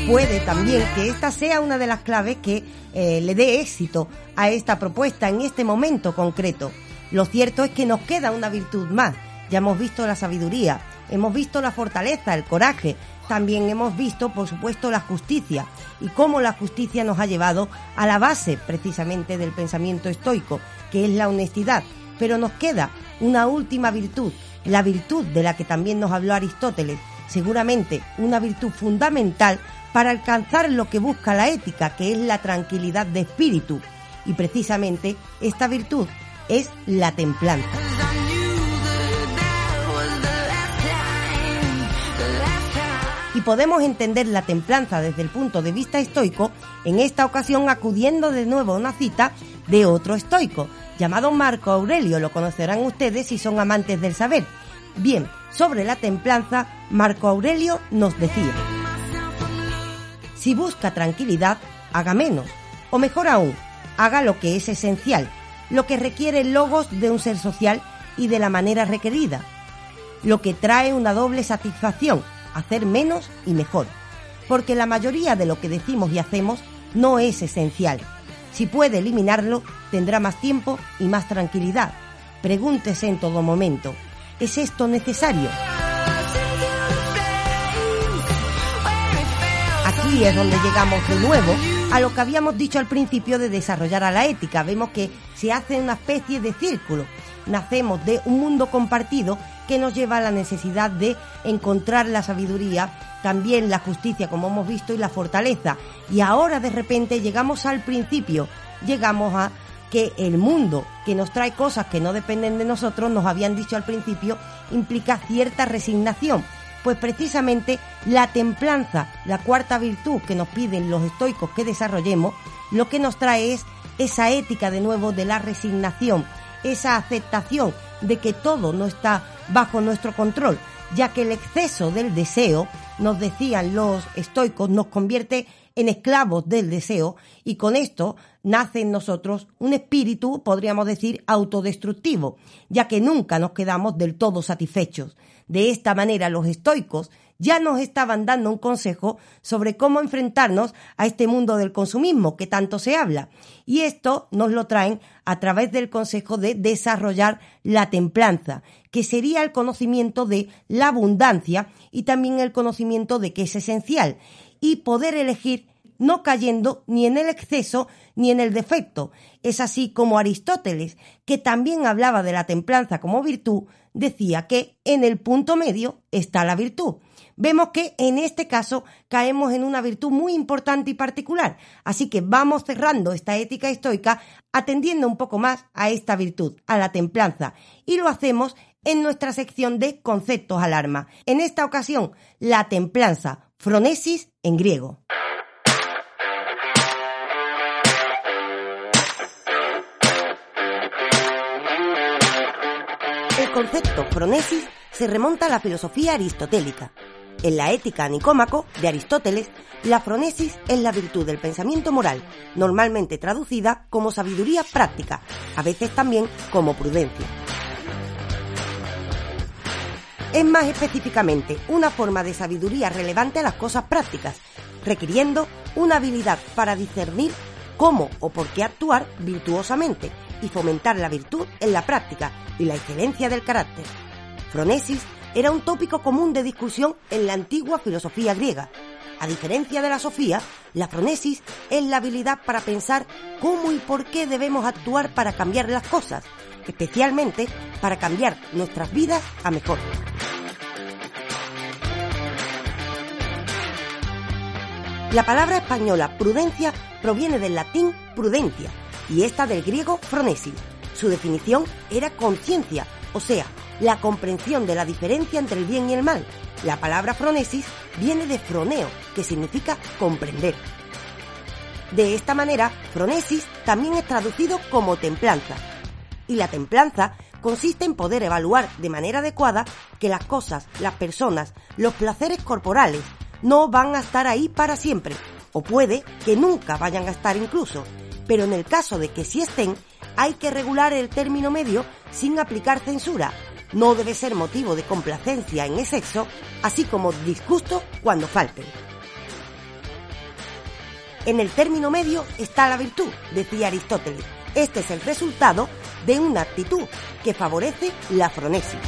Puede también que esta sea una de las claves que eh, le dé éxito a esta propuesta en este momento concreto. Lo cierto es que nos queda una virtud más. Ya hemos visto la sabiduría, hemos visto la fortaleza, el coraje, también hemos visto, por supuesto, la justicia y cómo la justicia nos ha llevado a la base precisamente del pensamiento estoico, que es la honestidad. Pero nos queda una última virtud, la virtud de la que también nos habló Aristóteles, seguramente una virtud fundamental para alcanzar lo que busca la ética, que es la tranquilidad de espíritu. Y precisamente esta virtud es la templanza. Y podemos entender la templanza desde el punto de vista estoico, en esta ocasión acudiendo de nuevo a una cita de otro estoico, llamado Marco Aurelio, lo conocerán ustedes si son amantes del saber. Bien, sobre la templanza, Marco Aurelio nos decía, si busca tranquilidad, haga menos, o mejor aún, haga lo que es esencial, lo que requiere logos de un ser social y de la manera requerida, lo que trae una doble satisfacción, hacer menos y mejor, porque la mayoría de lo que decimos y hacemos no es esencial. Si puede eliminarlo, tendrá más tiempo y más tranquilidad. Pregúntese en todo momento, ¿es esto necesario? Aquí es donde llegamos de nuevo a lo que habíamos dicho al principio de desarrollar a la ética. Vemos que se hace una especie de círculo. Nacemos de un mundo compartido que nos lleva a la necesidad de encontrar la sabiduría, también la justicia, como hemos visto, y la fortaleza. Y ahora de repente llegamos al principio, llegamos a que el mundo que nos trae cosas que no dependen de nosotros, nos habían dicho al principio, implica cierta resignación pues precisamente la templanza, la cuarta virtud que nos piden los estoicos que desarrollemos, lo que nos trae es esa ética de nuevo de la resignación, esa aceptación de que todo no está bajo nuestro control, ya que el exceso del deseo, nos decían los estoicos, nos convierte en esclavos del deseo y con esto nace en nosotros un espíritu, podríamos decir, autodestructivo, ya que nunca nos quedamos del todo satisfechos. De esta manera los estoicos ya nos estaban dando un consejo sobre cómo enfrentarnos a este mundo del consumismo que tanto se habla. Y esto nos lo traen a través del consejo de desarrollar la templanza, que sería el conocimiento de la abundancia y también el conocimiento de que es esencial y poder elegir no cayendo ni en el exceso ni en el defecto. Es así como Aristóteles, que también hablaba de la templanza como virtud, decía que en el punto medio está la virtud. Vemos que en este caso caemos en una virtud muy importante y particular, así que vamos cerrando esta ética estoica atendiendo un poco más a esta virtud, a la templanza, y lo hacemos en nuestra sección de conceptos alarma. En esta ocasión, la templanza, fronesis en griego. El concepto fronesis se remonta a la filosofía aristotélica. En la Ética Nicómaco de Aristóteles, la fronesis es la virtud del pensamiento moral, normalmente traducida como sabiduría práctica, a veces también como prudencia. Es más específicamente una forma de sabiduría relevante a las cosas prácticas, requiriendo una habilidad para discernir cómo o por qué actuar virtuosamente y fomentar la virtud en la práctica y la excelencia del carácter. Fronesis era un tópico común de discusión en la antigua filosofía griega. A diferencia de la sofía, la fronesis es la habilidad para pensar cómo y por qué debemos actuar para cambiar las cosas, especialmente para cambiar nuestras vidas a mejor. La palabra española prudencia proviene del latín prudencia y esta del griego fronesis. Su definición era conciencia, o sea, la comprensión de la diferencia entre el bien y el mal. La palabra fronesis viene de froneo, que significa comprender. De esta manera, fronesis también es traducido como templanza. Y la templanza consiste en poder evaluar de manera adecuada que las cosas, las personas, los placeres corporales no van a estar ahí para siempre, o puede que nunca vayan a estar incluso, pero en el caso de que sí estén, hay que regular el término medio sin aplicar censura. No debe ser motivo de complacencia en exceso, así como disgusto cuando falten. En el término medio está la virtud, decía Aristóteles. Este es el resultado de una actitud que favorece la fronesis.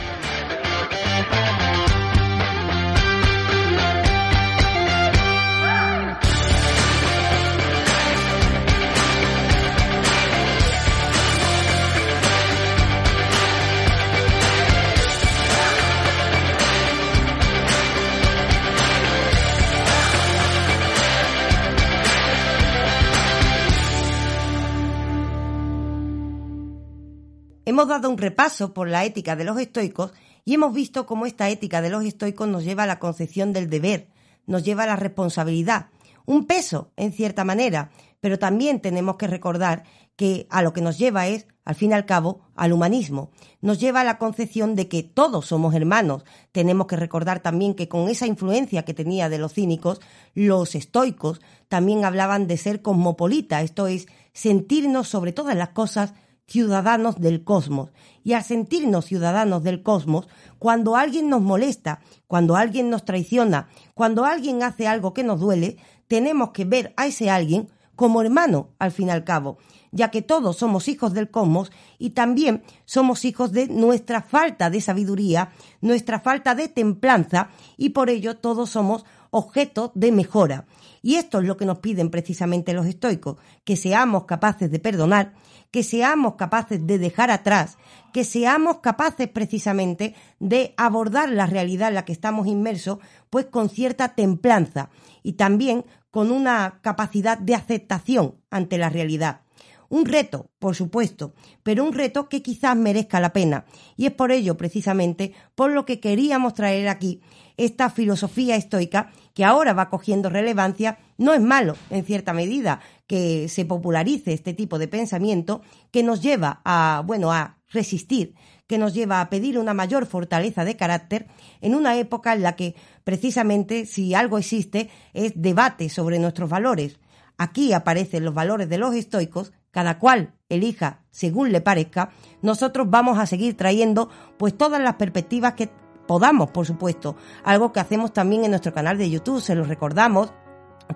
Hemos dado un repaso por la ética de los estoicos y hemos visto cómo esta ética de los estoicos nos lleva a la concepción del deber, nos lleva a la responsabilidad, un peso en cierta manera, pero también tenemos que recordar que a lo que nos lleva es, al fin y al cabo, al humanismo. Nos lleva a la concepción de que todos somos hermanos. Tenemos que recordar también que con esa influencia que tenía de los cínicos, los estoicos también hablaban de ser cosmopolita, esto es, sentirnos sobre todas las cosas ciudadanos del cosmos. Y al sentirnos ciudadanos del cosmos, cuando alguien nos molesta, cuando alguien nos traiciona, cuando alguien hace algo que nos duele, tenemos que ver a ese alguien como hermano, al fin y al cabo, ya que todos somos hijos del cosmos y también somos hijos de nuestra falta de sabiduría, nuestra falta de templanza y por ello todos somos objeto de mejora. Y esto es lo que nos piden precisamente los estoicos, que seamos capaces de perdonar, que seamos capaces de dejar atrás, que seamos capaces precisamente de abordar la realidad en la que estamos inmersos, pues con cierta templanza y también con una capacidad de aceptación ante la realidad. Un reto, por supuesto, pero un reto que quizás merezca la pena. Y es por ello, precisamente, por lo que queríamos traer aquí esta filosofía estoica que ahora va cogiendo relevancia. No es malo, en cierta medida, que se popularice este tipo de pensamiento que nos lleva a, bueno, a resistir, que nos lleva a pedir una mayor fortaleza de carácter en una época en la que precisamente si algo existe es debate sobre nuestros valores. Aquí aparecen los valores de los estoicos, cada cual elija según le parezca, nosotros vamos a seguir trayendo pues todas las perspectivas que podamos, por supuesto. Algo que hacemos también en nuestro canal de YouTube, se los recordamos.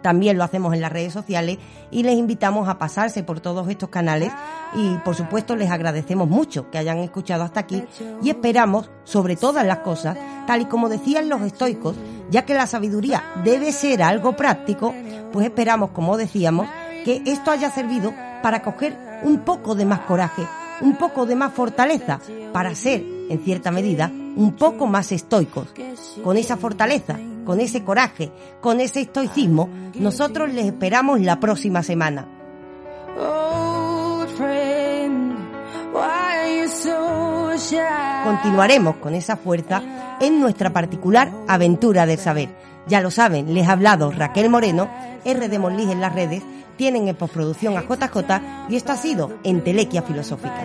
También lo hacemos en las redes sociales y les invitamos a pasarse por todos estos canales y por supuesto les agradecemos mucho que hayan escuchado hasta aquí y esperamos, sobre todas las cosas, tal y como decían los estoicos, ya que la sabiduría debe ser algo práctico, pues esperamos, como decíamos, que esto haya servido para coger un poco de más coraje, un poco de más fortaleza, para ser, en cierta medida, un poco más estoicos. Con esa fortaleza, con ese coraje, con ese estoicismo, nosotros les esperamos la próxima semana. Continuaremos con esa fuerza en nuestra particular aventura del saber. Ya lo saben, les ha hablado Raquel Moreno, R de Monlis en las redes, tienen en postproducción a JJ y esto ha sido Entelequia Filosófica.